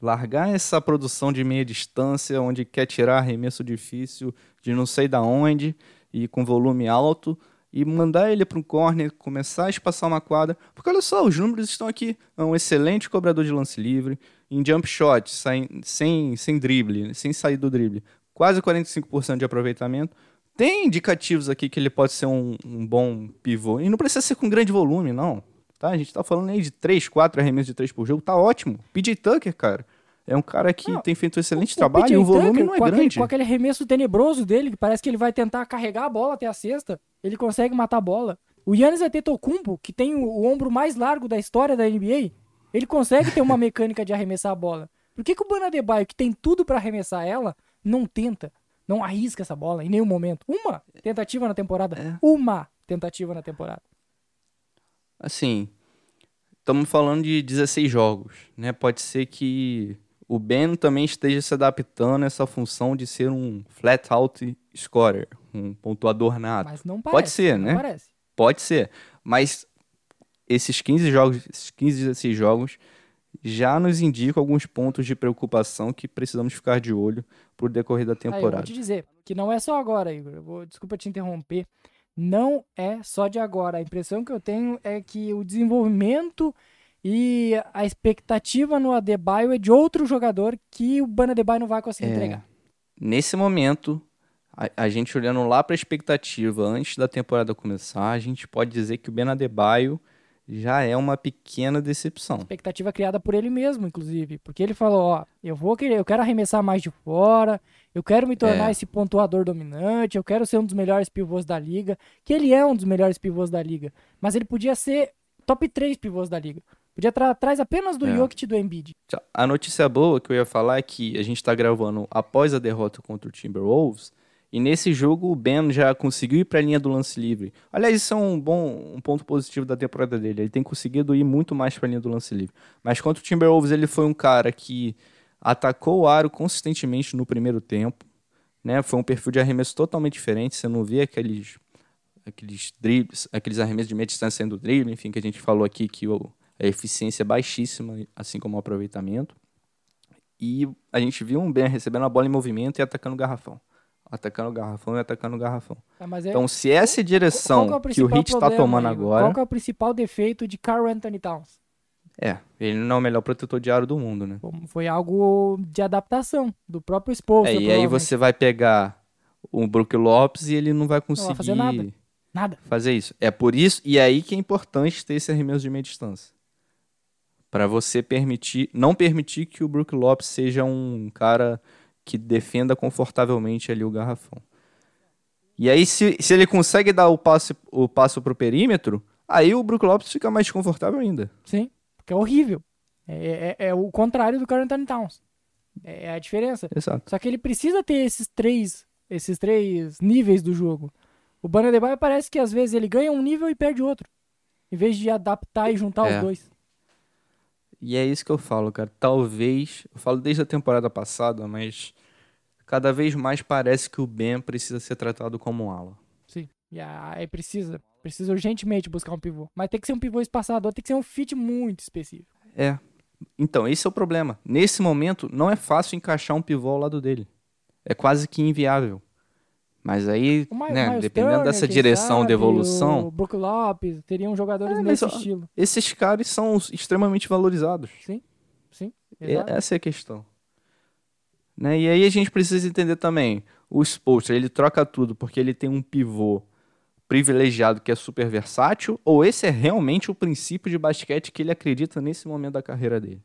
largar essa produção de meia distância, onde quer tirar arremesso difícil de não sei da onde e com volume alto, e mandar ele para um corner, começar a espaçar uma quadra? Porque olha só, os números estão aqui. É um excelente cobrador de lance livre, em jump shot, sai- sem, sem drible, sem sair do drible, quase 45% de aproveitamento. Tem indicativos aqui que ele pode ser um, um bom pivô. E não precisa ser com grande volume, não. Tá? A gente tá falando aí de 3, 4 arremessos de 3 por jogo. Tá ótimo. PJ Tucker, cara, é um cara que Não, tem feito um excelente O trabalho PJ e o volume Tucker, não é com aquele, grande. com aquele arremesso tenebroso dele, que parece que ele vai tentar carregar a bola até a cesta, ele consegue matar a bola. O Yannis Antetokounmpo, que tem o, o ombro mais largo da história da NBA, ele consegue ter uma (laughs) mecânica de arremessar a bola. Por que, que o Bana Adebayo, que tem tudo pra arremessar ela, não tenta? Não arrisca essa bola em nenhum momento. Uma tentativa na temporada. É. Uma tentativa na temporada. Assim, estamos falando de 16 jogos, né? Pode ser que o Ben também esteja se adaptando a essa função de ser um flat out scorer, um pontuador nato. Mas não parece. Pode ser, não né? Parece. Pode ser, mas esses 15 jogos, esses 15, 16 jogos já nos indicam alguns pontos de preocupação que precisamos ficar de olho pro decorrer da Aí, eu vou temporada. te dizer que não é só agora, Igor. Vou, desculpa te interromper. Não é só de agora. A impressão que eu tenho é que o desenvolvimento e a expectativa no Adebayo é de outro jogador que o Bana Adebayo não vai conseguir É. entregar. Nesse momento, a, a gente olhando lá para a expectativa antes da temporada começar, a gente pode dizer que o Ben Adebayo já é uma pequena decepção. expectativa criada por ele mesmo, inclusive. Porque ele falou, ó, eu vou querer, eu quero arremessar mais de fora, eu quero me tornar É. esse pontuador dominante, eu quero ser um dos melhores pivôs da liga. Que ele é um dos melhores pivôs da liga. Mas ele podia ser top 3 pivôs da liga. Podia estar atrás apenas do É. Jokic e do Embiid. A notícia boa que eu ia falar é que a gente tá gravando após a derrota contra o Timberwolves. E nesse jogo o Ben já conseguiu ir para a linha do lance livre. Aliás, isso é um bom um ponto positivo da temporada dele. Ele tem conseguido ir muito mais para a linha do lance livre. Mas contra o Timberwolves ele foi um cara que atacou o aro consistentemente no primeiro tempo. Né? Foi um perfil de arremesso totalmente diferente. Você não vê aqueles aqueles dribles, aqueles arremessos de meia distância sendo drible, enfim, que a gente falou aqui que a eficiência é baixíssima, assim como o aproveitamento. E a gente viu um Ben recebendo a bola em movimento e atacando o garrafão. Atacando o garrafão e atacando o garrafão. Ah, mas é- Então, se essa é a direção qual que, o Heat está tomando Igor? agora, Qual que é o principal defeito de Carl Anthony Towns? é, ele não é o melhor protetor de aro do mundo, né? Foi algo de adaptação do próprio Spolstra. É, e aí você vai pegar o Brook Lopes e ele não vai conseguir vai fazer nada. Nada. fazer isso. É por isso, e é aí que é importante ter esse arremesso de meia distância. Para você permitir, não permitir que o Brook Lopes seja um cara que defenda confortavelmente ali o garrafão. E aí, se, se ele consegue dar o passe, o passo pro perímetro, aí o Brook Lopes fica mais confortável ainda. Sim, porque é horrível. É, é- é o contrário do Carl Anthony Towns. É, é a diferença. Exato. Só que ele precisa ter esses três, esses três níveis do jogo. O Bana Adebayo parece que às vezes ele ganha um nível e perde outro. Em vez de adaptar e juntar É. os dois. E é isso que eu falo, cara. Talvez, eu falo desde a temporada passada, mas cada vez mais parece que o Ben precisa ser tratado como um ala. Sim. E aí precisa. Precisa urgentemente buscar um pivô. Mas tem que ser um pivô espaçador, tem que ser um fit muito específico. É. Então, esse é o problema. Nesse momento, não é fácil encaixar um pivô ao lado dele. É quase que inviável. Mas aí, O Mi- né, Miles dependendo Turner, dessa direção sabe, de evolução, O Brook Lopes, teriam jogadores É, nesse estilo. esses caras são extremamente valorizados. Sim, sim. É- Exato. essa é a questão. Né? E aí a gente precisa entender também, o Spolstra, ele troca tudo porque ele tem um pivô privilegiado que é super versátil, ou esse é realmente o princípio de basquete que ele acredita nesse momento da carreira dele?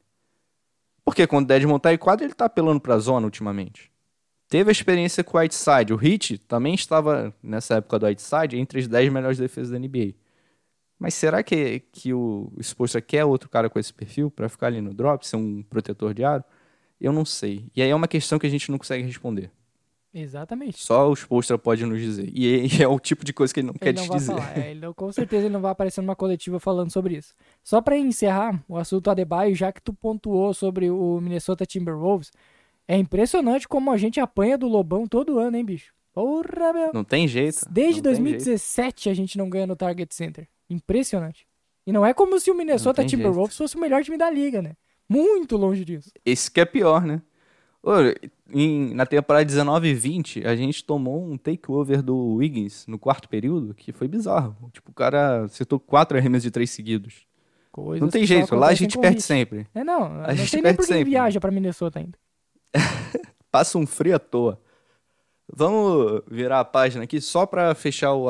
Porque quando o Desmond tá em quadra, ele tá apelando pra zona ultimamente. Teve a experiência com o Whiteside. O Heat também estava, nessa época do Whiteside, entre as 10 melhores defesas da NBA. Mas será que, que o Spolstra quer outro cara com esse perfil para ficar ali no drop, ser um protetor de aro? Eu não sei. E aí é uma questão que a gente não consegue responder. Exatamente. Só o Spolstra pode nos dizer. E é, (laughs) é o tipo de coisa que ele não quer Ele não te dizer. É, ele não- com certeza ele não vai aparecer numa coletiva falando sobre isso. Só pra encerrar o assunto Adebayo, já que tu pontuou sobre o Minnesota Timberwolves, é impressionante como a gente apanha do Lobão todo ano, hein, bicho? Porra, meu. Não tem jeito. Desde não tem jeito. 2017 a gente não ganha no Target Center. Impressionante. E não é como se o Minnesota Timberwolves fosse o melhor time da liga, né? Muito longe disso. Esse que é pior, né? Ô, em- na temporada 19 e 20, a gente tomou um takeover do Wiggins no quarto período, que foi bizarro. Tipo, o cara acertou quatro arremessos de três seguidos. Coisas não tem jeito, lá a gente perde sempre. É, não. não gente sei nem perde que sempre. viaja pra Minnesota ainda. (laughs) Passa um frio à toa. Vamos virar a página aqui só para fechar o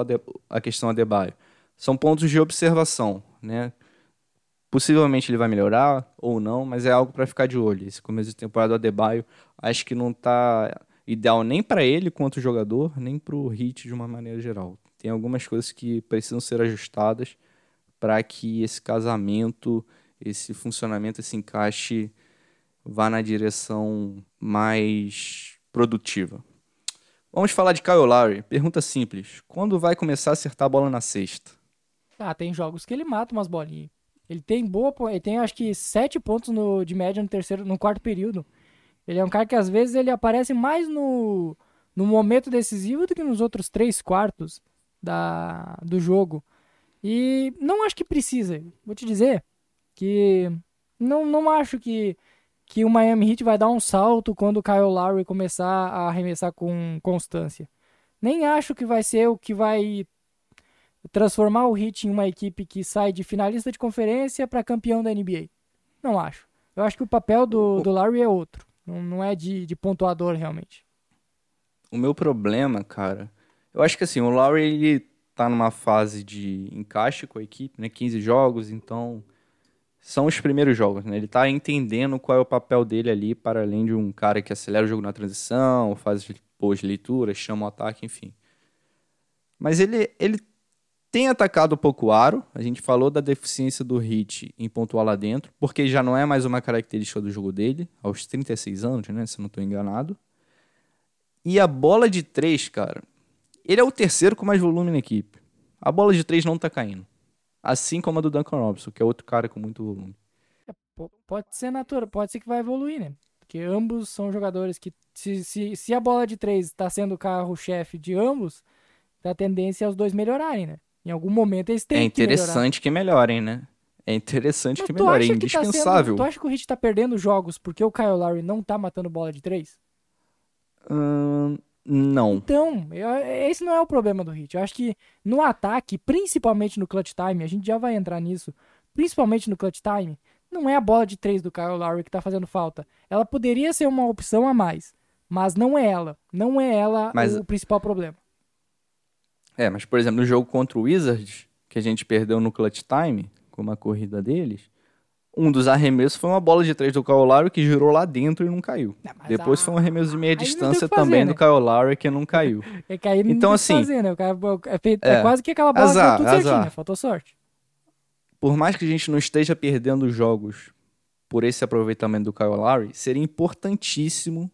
a questão Adebayo. São pontos de observação, né? Possivelmente ele vai melhorar ou não, mas é algo para ficar de olho. Esse começo de temporada do Adebayo acho que não tá ideal nem para ele quanto jogador, nem para o Heat de uma maneira geral. Tem algumas coisas que precisam ser ajustadas para que esse casamento, esse funcionamento, esse encaixe vá na direção mais produtiva. Vamos falar de Kyle Lowry. Pergunta simples. Quando vai começar a acertar a bola na cesta? Ah, tem jogos que ele mata umas bolinhas. Ele tem boa, ele tem acho que sete pontos no, de média no terceiro, no quarto período. Ele é um cara que às vezes ele aparece mais no, no momento decisivo do que nos outros três quartos da, do jogo. E não acho que precisa. Vou te dizer que não, não acho que, que o Miami Heat vai dar um salto quando o Kyle Lowry começar a arremessar com constância. Nem acho que vai ser o que vai transformar o Heat em uma equipe que sai de finalista de conferência para campeão da NBA. Não acho. Eu acho que o papel do, do Larry é outro. Não, não é de, de pontuador, realmente. O meu problema, cara, eu acho que assim, o Lowry ele tá numa fase de encaixe com a equipe, né? 15 jogos, então são os primeiros jogos, né? Ele tá entendendo qual é o papel dele ali, para além de um cara que acelera o jogo na transição, faz boas leituras, chama o ataque, enfim. Mas ele, ele tem atacado um pouco o aro. A gente falou da deficiência do Hit em pontuar lá dentro, porque já não é mais uma característica do jogo dele, aos 36 anos, né? Se eu não estou enganado. E a bola de três, cara, ele é o terceiro com mais volume na equipe. A bola de três não tá caindo. Assim como a do Duncan Robinson, que é outro cara com muito volume. P- Pode ser natural, pode ser que vai evoluir, né? Porque ambos são jogadores que, se, se, se a bola de três está sendo o carro-chefe de ambos, a tendência é os dois melhorarem, né? Em algum momento eles têm É que melhorar. interessante que melhorem, né? É interessante Mas que melhorem. É que tá sendo- indispensável. tu acha que o Hit tá perdendo jogos porque o Kyle Lowry não tá matando bola de três? Ahn, não. Então, eu- esse não é o problema do Hit. Eu acho que no ataque, principalmente no clutch time, a gente já vai entrar nisso, principalmente no clutch time, não é a bola de três do Kyle Lowry que tá fazendo falta. Ela poderia ser uma opção a mais, mas não é ela. Não é ela Mas- o principal problema. É, mas por exemplo, no jogo contra o Wizards, que a gente perdeu no clutch time, com uma corrida deles, um dos arremessos foi uma bola de três do Kyle Lowry que girou lá dentro e não caiu. mas Depois a- foi um arremesso de meia aí não distância fazer, também né? do Kyle Lowry que não caiu. (laughs) É que aí não Então, assim, fazer, né? O cara, é, é é. quase que aquela bola Azar, tudo certinho, né? Faltou sorte. Por mais que a gente não esteja perdendo jogos por esse aproveitamento do Kyle Lowry, seria importantíssimo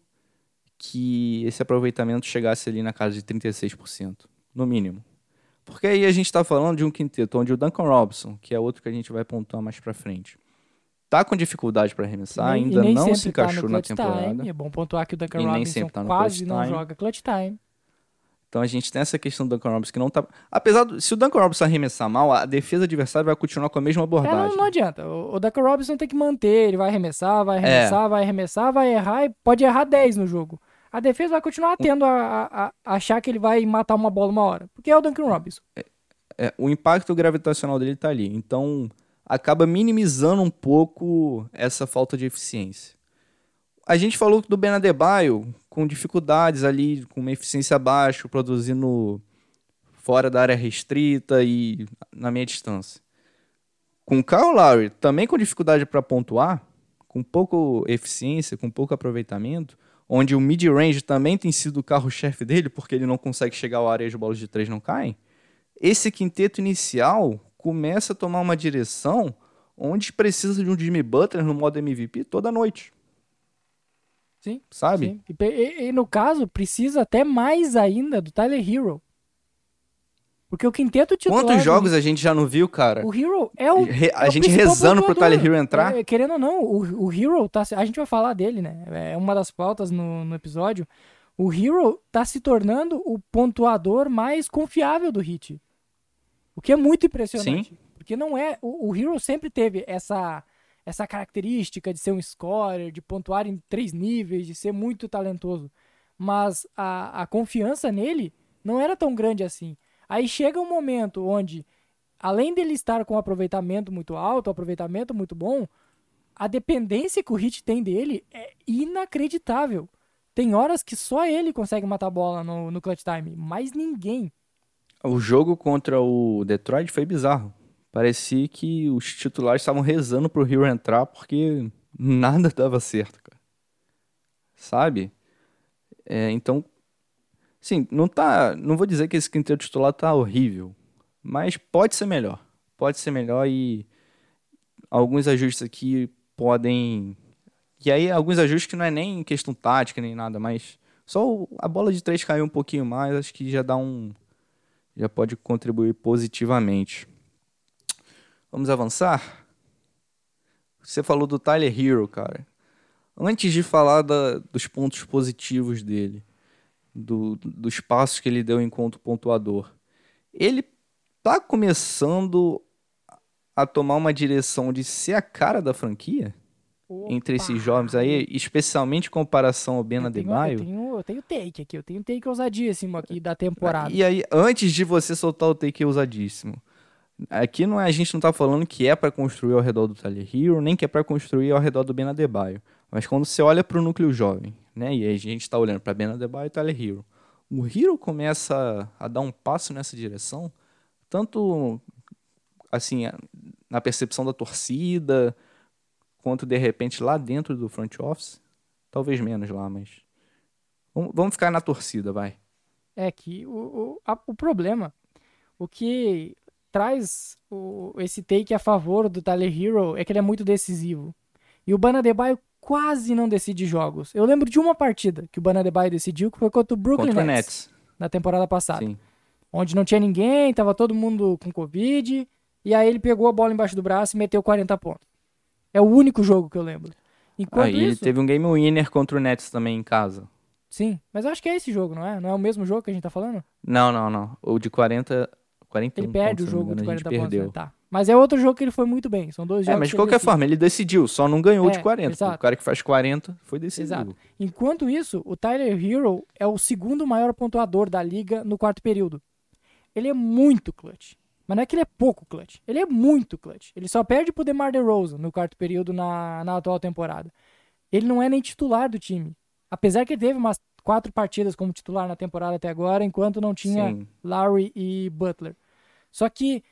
que esse aproveitamento chegasse ali na casa de 36%, no mínimo. Porque aí a gente está falando de um quinteto onde o Duncan Robinson, que é outro que a gente vai pontuar mais pra frente, tá com dificuldade para arremessar, nem- ainda nem não se tá encaixou na clutch temporada. Time. É bom pontuar que o Duncan E Robinson tá no quase não time. joga clutch time. Então a gente tem essa questão do Duncan Robinson que não tá. Apesar do. Se o Duncan Robinson arremessar mal, a defesa adversária vai continuar com a mesma É, abordagem. não, não adianta. O, o Duncan Robinson tem que manter, ele vai arremessar, vai arremessar, vai arremessar, vai errar e pode errar 10 no jogo. A defesa vai continuar tendo a, a- a- achar que ele vai matar uma bola uma hora. Porque é o Duncan Robinson. É, o impacto gravitacional dele tá ali. Então, acaba minimizando um pouco essa falta de eficiência. A gente falou do Ben Adebayo com dificuldades ali, com uma eficiência baixa, produzindo fora da área restrita e na meia distância. Com o Kyle Lowry, também com dificuldade para pontuar, com pouco eficiência, com pouco aproveitamento, onde o mid-range também tem sido o carro-chefe dele, porque ele não consegue chegar ao área e as bolas de três não caem, esse quinteto inicial começa a tomar uma direção onde precisa de um Jimmy Butler no modo MVP toda noite, Sim. sabe? sim. E, e- e no caso, precisa até mais ainda do Tyler Hero. Porque o quinteto titular... Quantos jogos a gente já não viu, cara? O Hero é o. Re- a é o gente rezando pro. Tyler Hero entrar? É, querendo ou não, o, o Hero tá. A gente vai falar dele, né? É uma das pautas no, no episódio. O Hero tá se tornando o pontuador mais confiável do Hit. O que é muito impressionante. Porque não é. O, o Hero sempre teve essa, essa característica de ser um scorer, de pontuar em três níveis, de ser muito talentoso. Mas a, a confiança nele não era tão grande assim. Aí chega um momento onde, além dele estar com um aproveitamento muito alto, um aproveitamento muito bom, a dependência que o Hit tem dele é inacreditável. Tem horas que só ele consegue matar a bola no, no clutch time, mais ninguém. O jogo contra o Detroit foi bizarro. Parecia que os titulares estavam rezando pro Hero entrar porque nada dava certo, cara. Sabe? É, então, sim, não tá, não vou dizer que esse quinteto titular tá horrível, mas pode ser melhor. Pode ser melhor e alguns ajustes aqui podem e aí alguns ajustes que não é nem questão tática nem nada, mas só a bola de três caiu um pouquinho mais, acho que já dá um já pode contribuir positivamente. Vamos avançar? Você falou do Tyler Hero, cara. Antes de falar da- dos pontos positivos dele, do- dos passos que ele deu enquanto pontuador, ele tá começando a tomar uma direção de ser a cara da franquia entre esses jovens aí, especialmente em comparação ao Ben Eu tenho, eu, tenho, eu tenho take aqui, eu tenho take ousadíssimo aqui da temporada. E aí, antes de você soltar o take ousadíssimo, aqui não é, a gente não tá falando que é para construir ao redor do Tyler Hero, nem que é para construir ao redor do Ben Adebayo. Mas quando você olha para o núcleo jovem, né, e aí a gente tá olhando para Ben Adebayo e Tyler Hero, o Hero começa a, dar um passo nessa direção tanto assim, na percepção da torcida, quanto de repente lá dentro do front office. Talvez menos lá, mas. Vamos ficar na torcida, vai. É que o, o, a- o problema, o que traz o- esse take a favor do Tyler Hero é que ele é muito decisivo. E o Bana quase não decide jogos. Eu lembro de uma partida que o Bana Debaio decidiu, que foi contra o Brooklyn Contra Nets, Nets. na temporada passada. Sim. Onde não tinha ninguém, tava todo mundo com Covid, e aí ele pegou a bola embaixo do braço e meteu 40 pontos. É o único jogo que eu lembro. Enquanto Aí ele isso, teve um game winner contra o Nets também em casa. sim, mas eu acho que é esse jogo, não é? Não é o mesmo jogo que a gente tá falando? Não, não, não. O de 40. 41 Ele perde pontos, o jogo de engano, a 40 gente pontos, perdeu. né? Tá. Mas é outro jogo que ele foi muito bem. São dois É, jogos mas de qualquer decide. forma, ele decidiu, só não ganhou de É, 40. exato. O cara que faz 40 foi decisivo. Exato. Enquanto isso, o Tyler Hero é o segundo maior pontuador da liga no quarto período. Ele é muito clutch. Mas não é que ele é pouco clutch. Ele é muito clutch. Ele só perde pro DeMar DeRozan no quarto período na, na atual temporada. Ele não é nem titular do time. Apesar que ele teve umas quatro partidas como titular na temporada até agora, enquanto não tinha Sim. Lowry e Butler. Só que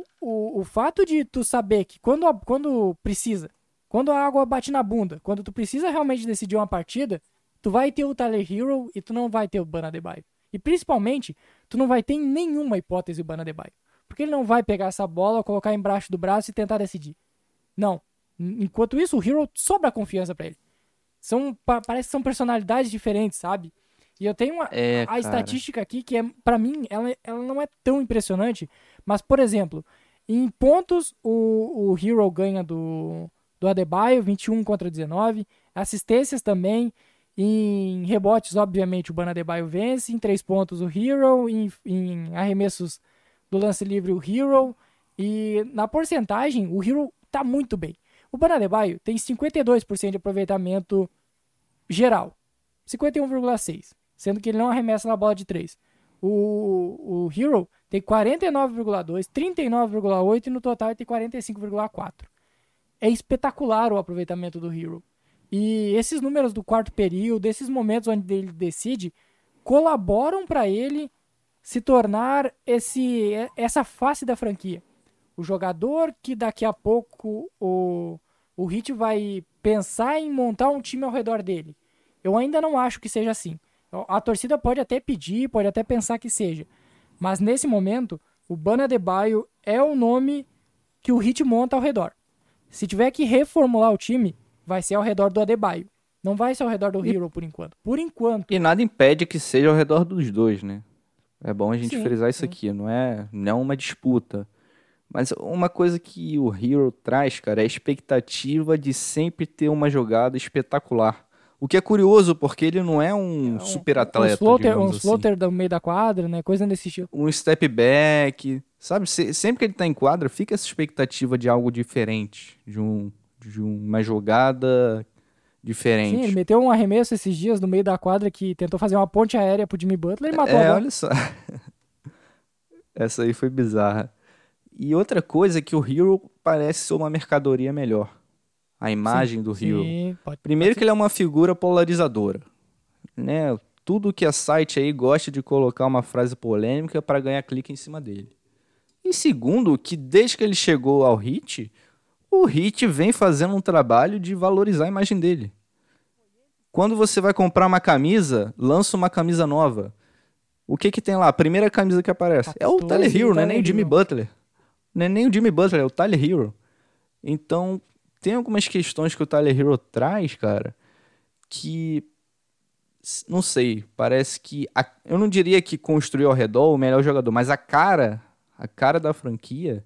o, o, o fato de tu saber que quando, a- quando precisa, quando a água bate na bunda, quando tu precisa realmente decidir uma partida, tu vai ter o Tyler Hero e tu não vai ter o Bana Debaio. E principalmente, tu não vai ter em nenhuma hipótese o Bana Debaio. Porque ele não vai pegar essa bola, colocar embaixo do braço e tentar decidir. Não. En- Enquanto isso, o Hero sobra confiança pra ele. São, pa- parece que são personalidades diferentes, sabe? E eu tenho uma, É, a cara. estatística aqui que é, para mim, ela, ela não é tão impressionante, mas por exemplo, em pontos o, o Hero ganha do do Adebayo, 21 contra 19, assistências também, em rebotes, obviamente, o Bana Adebayo vence, em três pontos o Hero, em, em arremessos do lance livre o Hero, e na porcentagem o Hero tá muito bem. O Bana Adebayo tem 52% de aproveitamento geral, 51,6, sendo que ele não arremessa na bola de 3. O, o Hero tem 49,2, 39,8 e no total ele tem 45,4. É espetacular o aproveitamento do Hero. E esses números do quarto período, esses momentos onde ele decide, colaboram para ele se tornar esse essa face da franquia. O jogador que daqui a pouco o, o Hit vai pensar em montar um time ao redor dele. Eu ainda não acho que seja assim. A torcida pode até pedir, pode até pensar que seja. Mas nesse momento, o Bana Debaio é o nome que o Hit monta ao redor. Se tiver que reformular o time, vai ser ao redor do Adebayo. Não vai ser ao redor do Hero por enquanto. Por enquanto. E nada impede que seja ao redor dos dois, né? É bom a gente Sim, frisar isso sim. aqui, não é, não é uma disputa. Mas uma coisa que o Hero traz, cara, é a expectativa de sempre ter uma jogada espetacular. O que é curioso, porque ele não é um, super atleta, uns floater, digamos uns assim. floater do meio da quadra, né? Coisa desse estilo. Um step back, sabe? Se- sempre que ele tá em quadra, fica essa expectativa de algo diferente, de, um, de uma jogada diferente. Sim, ele meteu um arremesso esses dias no meio da quadra que tentou fazer uma ponte aérea pro Jimmy Butler e matou a É, bola. olha só. (laughs) Essa aí foi bizarra. E outra coisa é que o Hero parece ser uma mercadoria melhor. A imagem do Hero. Sim, pode. Primeiro que ele é uma figura polarizadora. Né? Tudo que é site aí gosta de colocar uma frase polêmica para ganhar clique em cima dele. E segundo, que desde que ele chegou ao Hit, o Hit vem fazendo um trabalho de valorizar a imagem dele. Quando você vai comprar uma camisa, lança uma camisa nova. O que que tem lá? A primeira camisa que aparece é o 14 Tyler Hero, não é nem o Jimmy. Butler. Não é nem o Jimmy Butler, é o Tyler Hero. Então, tem algumas questões que o Tyler Hero traz, cara, que não sei, parece que a- eu não diria que construiu ao redor o melhor jogador, mas a cara, a cara da franquia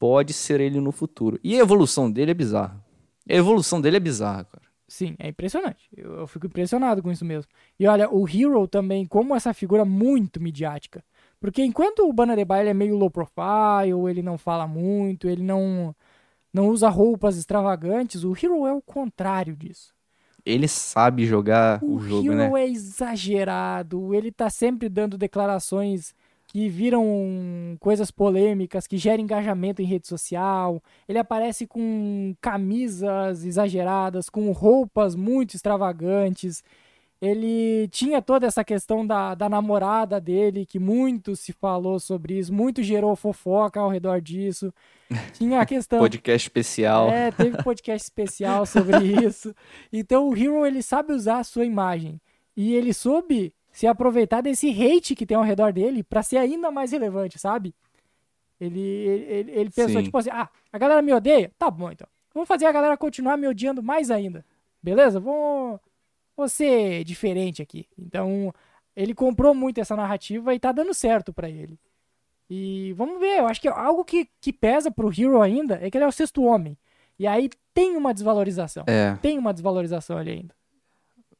pode ser ele no futuro. E a evolução dele é bizarra. A evolução dele é bizarra, cara. Sim, é impressionante. Eu, eu fico impressionado com isso mesmo. E olha, o Hero também, como essa figura muito midiática. Porque enquanto o ele é meio low profile, ele não fala muito, ele não, não usa roupas extravagantes, o Hero é o contrário disso. Ele sabe jogar o, O jogo, Hero né? é exagerado, ele tá sempre dando declarações que viram coisas polêmicas, que geram engajamento em rede social. Ele aparece com camisas exageradas, com roupas muito extravagantes. Ele tinha toda essa questão da, da namorada dele, que muito se falou sobre isso, muito gerou fofoca ao redor disso. Tinha a (laughs) questão. Podcast especial. É, teve podcast especial sobre (laughs) isso. Então o Hero ele sabe usar a sua imagem. E ele soube se aproveitar desse hate que tem ao redor dele pra ser ainda mais relevante, sabe? Ele, ele, ele pensou, Sim. tipo assim, ah, a galera me odeia? Tá bom, então. Vamos fazer a galera continuar me odiando mais ainda. Beleza? Vou, vou ser diferente aqui. Então, ele comprou muito essa narrativa e tá dando certo pra ele. E vamos ver, eu acho que algo que, que pesa pro Hero ainda é que ele é o sexto homem. E aí tem uma desvalorização. É. Tem uma desvalorização ali ainda.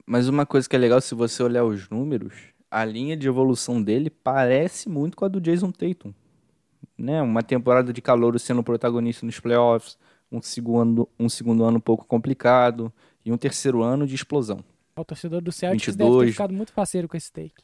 Mas uma coisa que é legal, se você olhar os números, a linha de evolução dele parece muito com a do Jason Tatum. Né? Uma temporada de calor sendo protagonista nos playoffs, um segundo, um segundo ano um pouco complicado e um terceiro ano de explosão. O torcedor do Celtics deve ter 22. ficado muito faceiro com esse take.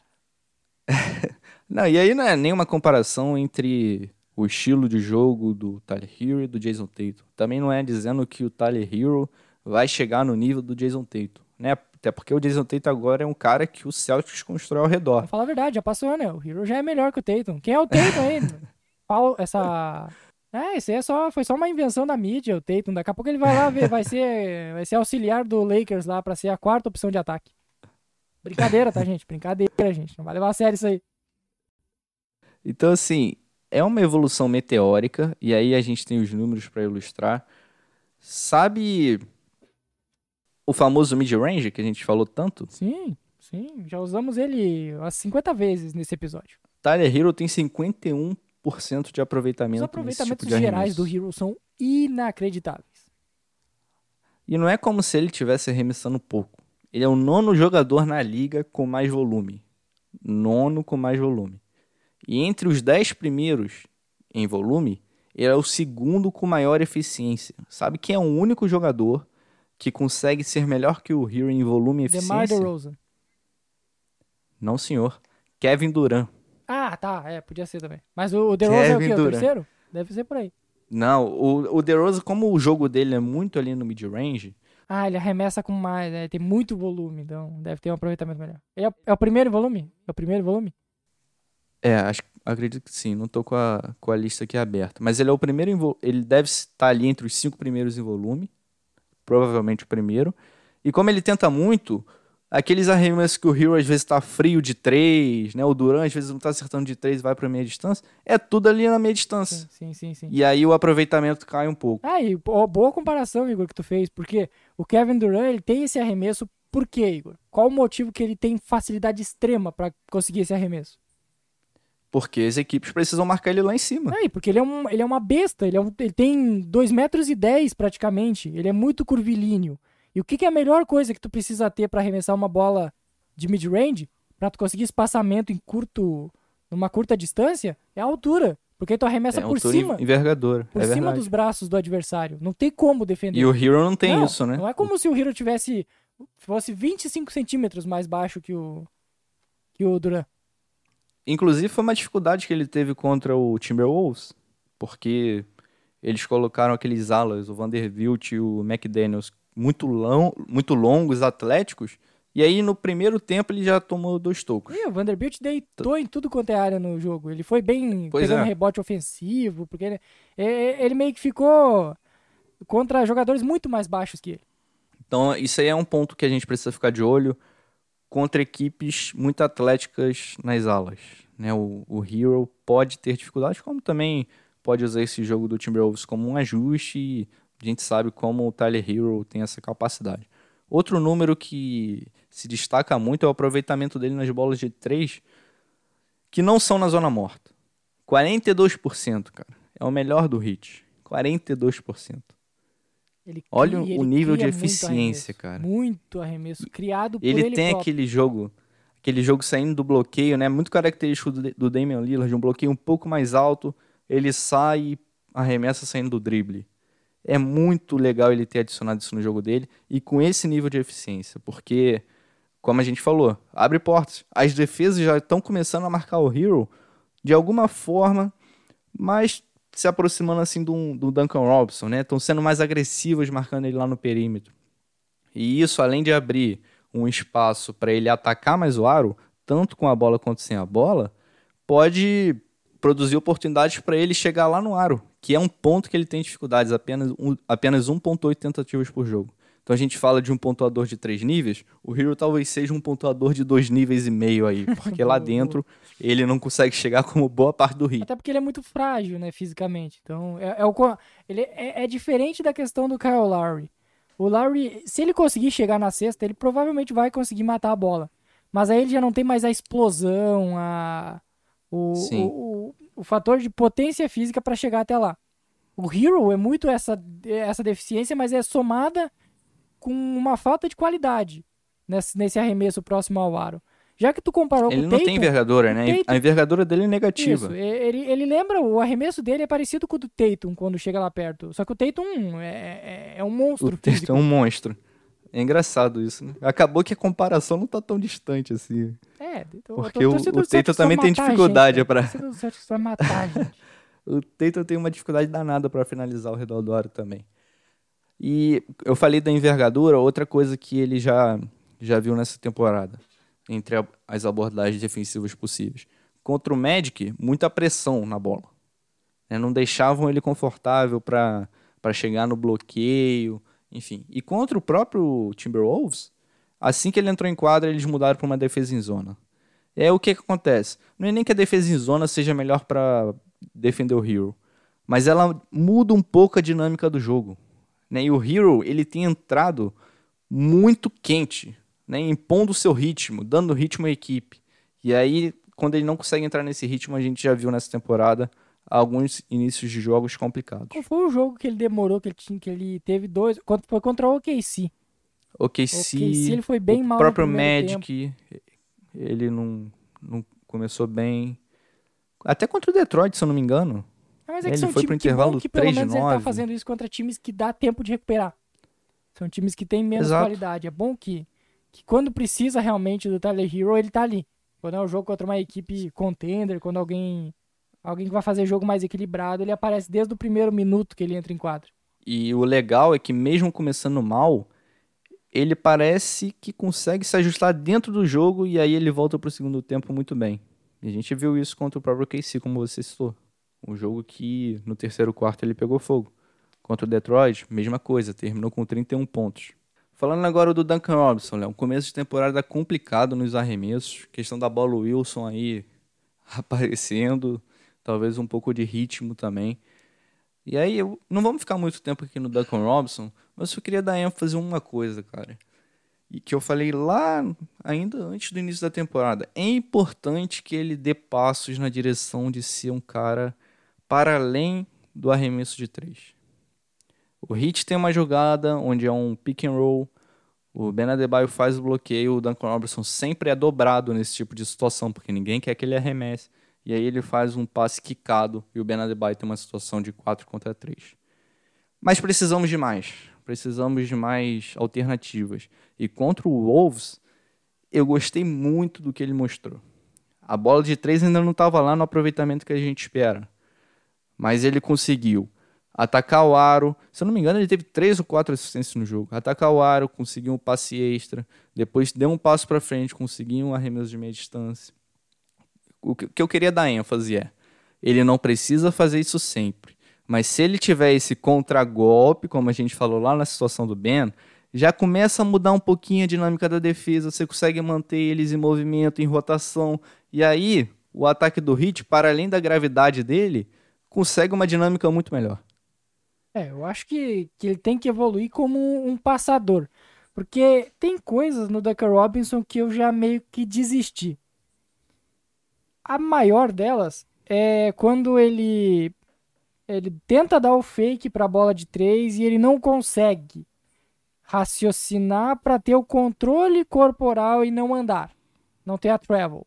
(laughs) Não, e aí não é nenhuma comparação entre o estilo de jogo do Tyler Hero e do Jason Tatum. Também não é dizendo que o Tyler Hero vai chegar no nível do Jason Tatum, né? Até porque o Jason Tatum agora é um cara que o Celtics constrói ao redor. Falar a verdade, já passou, né? O Hero já é melhor que o Tatum. Quem é o Tatum aí? (laughs) Pau- essa... É, isso aí é só, foi só uma invenção da mídia, o Tatum. Daqui a pouco ele vai lá ver, vai ser, (laughs) vai ser auxiliar do Lakers lá pra ser a quarta opção de ataque. Brincadeira, tá, gente? Brincadeira, gente. Não vai levar a sério isso aí. Então, assim, é uma evolução meteórica, e aí a gente tem os números para ilustrar. Sabe o famoso mid-range que a gente falou tanto? Sim, sim. Já usamos ele umas 50 vezes nesse episódio. Tyler Hero tem 51% de aproveitamento Os aproveitamentos tipo gerais do. Hero são inacreditáveis. E não é como se ele estivesse arremessando pouco. Ele é o nono jogador na liga com mais volume. Nono com mais volume. E entre os dez primeiros em volume, ele é o segundo com maior eficiência. Sabe quem é o único jogador que consegue ser melhor que o Hero em volume e DeMar eficiência? DeRozan. Não, senhor. Kevin Durant. Ah, tá. É, podia ser também. Mas o o DeRozan é o Kevin quê? O terceiro? Deve ser por aí. Não, o, o DeRozan, como o jogo dele é muito ali no mid-range, Ah, ele arremessa com mais, né? Tem muito volume, então deve ter um aproveitamento melhor. Ele é, é o primeiro volume? É o primeiro volume? É, acho, acredito que sim. Não tô com a, com a lista aqui aberta. Mas ele é o primeiro em Ele deve estar ali entre os cinco primeiros em volume. Provavelmente o primeiro. E como ele tenta muito, aqueles arremessos que o Hero às vezes tá frio de três, né? O Durant às vezes não tá acertando de três vai pra meia distância. É tudo ali na meia distância. Sim, sim, sim. sim. E aí o aproveitamento cai um pouco. Ah, e boa comparação, Igor, que tu fez, porque o Kevin Durant, ele tem esse arremesso por quê, Igor? Qual o motivo que ele tem facilidade extrema pra conseguir esse arremesso? Porque as equipes precisam marcar ele lá em cima. E porque ele é, um, ele é uma besta, ele, é um- ele tem 2 metros e 10 praticamente, ele é muito curvilíneo. E o que, que é a melhor coisa que tu precisa ter pra arremessar uma bola de mid-range, pra tu conseguir espaçamento em curto, numa curta distância, é a altura. Porque tu arremessa é por cima, envergadura. por é cima verdade. dos braços do adversário. Não tem como defender. E o Hero não tem não, isso, né? Não é como se o Hero tivesse fosse 25 centímetros mais baixo que o que o Duran. Inclusive foi uma dificuldade que ele teve contra o Timberwolves, porque eles colocaram aqueles alas, o Vanderbilt e o McDaniels, muito, long, muito longos, atléticos, e aí no primeiro tempo ele já tomou dois tocos. E o Vanderbilt deitou em tudo quanto é área no jogo. Ele foi bem Pois pegando é. rebote ofensivo, porque ele, é- ele meio que ficou contra jogadores muito mais baixos que ele. Então isso aí é um ponto que a gente precisa ficar de olho contra equipes muito atléticas nas alas. Né? O, o Hero pode ter dificuldades, como também pode usar esse jogo do Timberwolves como um ajuste e a gente sabe como o Tyler Hero tem essa capacidade. Outro número que se destaca muito é o aproveitamento dele nas bolas de três que não são na zona morta. 42%, cara. É o melhor do hit. 42%. Ele Olha cria- o ele nível de muito eficiência, arremesso, cara. Muito arremesso criado por Ele, ele tem próprio. aquele jogo, aquele jogo saindo do bloqueio, né? Muito característico do, do Damian Lillard, um bloqueio um pouco mais alto, ele sai e arremessa saindo do drible. É muito legal ele ter adicionado isso no jogo dele e com esse nível de eficiência, porque, como a gente falou, abre portas. As defesas já estão começando a marcar o Hero de alguma forma, mas se aproximando assim do, do Duncan Robinson, né? Estão sendo mais agressivos marcando ele lá no perímetro. E isso, além de abrir um espaço para ele atacar mais o aro, tanto com a bola quanto sem a bola, pode produzir oportunidades para ele chegar lá no aro, que é um ponto que ele tem dificuldades, apenas, um, apenas 1.8 tentativas por jogo. Então a gente fala de um pontuador de três níveis, o Hero talvez seja um pontuador de dois níveis e meio aí, porque lá (laughs) dentro ele não consegue chegar como boa parte do Hit. Até porque ele é muito frágil, né, fisicamente. Então, é, é o, ele é, é diferente da questão do Kyle Lowry. O Lowry, se ele conseguir chegar na cesta, ele provavelmente vai conseguir matar a bola. Mas aí ele já não tem mais a explosão, a, o, o, o, o fator de potência física para chegar até lá. O Hero é muito essa, essa deficiência, mas é somada com uma falta de qualidade nesse, nesse arremesso próximo ao aro. Já que tu comparou Ele com o não tem Tatum, envergadura, né? Tatum- A envergadura dele é negativa. isso, ele, ele lembra, o arremesso dele é parecido com o do Tatum quando chega lá perto. Só que o Tatum é, é, é um monstro O físico. é um monstro. É engraçado isso, né? Acabou que a comparação não tá tão distante assim. É, então, Porque o o- o Tatum também tem dificuldade gente, cara. pra- O vai matar gente. (laughs) O Tatum tem uma dificuldade danada para finalizar ao redor do aro também. E eu falei da envergadura, outra coisa que ele já, já viu nessa temporada, entre a- as abordagens defensivas possíveis. Contra o Magic, muita pressão na bola. né? Não deixavam ele confortável para chegar no bloqueio, enfim. E contra o próprio Timberwolves, assim que ele entrou em quadra, eles mudaram para uma defesa em zona. É o que, que acontece? Não é nem que a defesa em zona seja melhor para defender o Hero, mas ela muda um pouco a dinâmica do jogo. Né? E o Hero ele tem entrado muito quente, né? impondo o seu ritmo, dando ritmo à equipe. E aí, quando ele não consegue entrar nesse ritmo, a gente já viu nessa temporada alguns inícios de jogos complicados. Qual foi o jogo que ele demorou, que ele, tinha, que ele teve dois? Foi contra o OKC. Ok, se se ele foi bem o mal próprio Magic, ele não, não começou bem. Até contra o Detroit, se eu não me engano. Ah, Mas é Ele que são foi pro que bom intervalo que pelo 3 de menos ele tá 9. fazendo isso contra times que dá tempo de recuperar. São times que têm menos Exato. qualidade. É bom que, que quando precisa realmente do Tyler Hero, ele tá ali. Quando é um jogo contra uma equipe contender, quando alguém alguém que vai fazer jogo mais equilibrado, ele aparece desde o primeiro minuto que ele entra em quadro. E o legal é que mesmo começando mal, ele parece que consegue se ajustar dentro do jogo e aí ele volta pro segundo tempo muito bem. E a gente viu isso contra o próprio KC, como você citou. Um jogo que no terceiro quarto ele pegou fogo. Contra o Detroit, mesma coisa, terminou com 31 pontos. Falando agora do Duncan Robinson, Léo, começo de temporada complicado nos arremessos, questão da bola Wilson aí (laughs) aparecendo, talvez um pouco de ritmo também. E aí, eu, não vamos ficar muito tempo aqui no Duncan Robinson, mas eu queria dar ênfase em uma coisa, cara. E que eu falei lá, ainda antes do início da temporada. É importante que ele dê passos na direção de ser um cara para além do arremesso de três. O Hit tem uma jogada onde é um pick and roll, o Ben Adebayo faz o bloqueio, o Duncan Robinson sempre é dobrado nesse tipo de situação, porque ninguém quer que ele arremesse. E aí ele faz um passe quicado e o Ben Adebayo tem uma situação de 4 contra 3. Mas precisamos de mais. Precisamos de mais alternativas. E contra o Wolves, eu gostei muito do que ele mostrou. A bola de 3 ainda não estava lá no aproveitamento que a gente espera. Mas ele conseguiu atacar o aro. Se eu não me engano, ele teve 3 ou 4 assistências no jogo. Atacar o aro, conseguiu um passe extra. Depois deu um passo para frente, conseguiu um arremesso de meia distância o que eu queria dar ênfase é, ele não precisa fazer isso sempre. Mas se ele tiver esse contragolpe, como a gente falou lá na situação do Ben, já começa a mudar um pouquinho a dinâmica da defesa, você consegue manter eles em movimento, em rotação, e aí o ataque do Hit, para além da gravidade dele, consegue uma dinâmica muito melhor. É, eu acho que, que ele tem que evoluir como um passador. Porque tem coisas no Duncan Robinson que eu já meio que desisti. A maior delas é quando ele ele tenta dar o fake para a bola de três e ele não consegue raciocinar para ter o controle corporal e não andar, não ter a travel.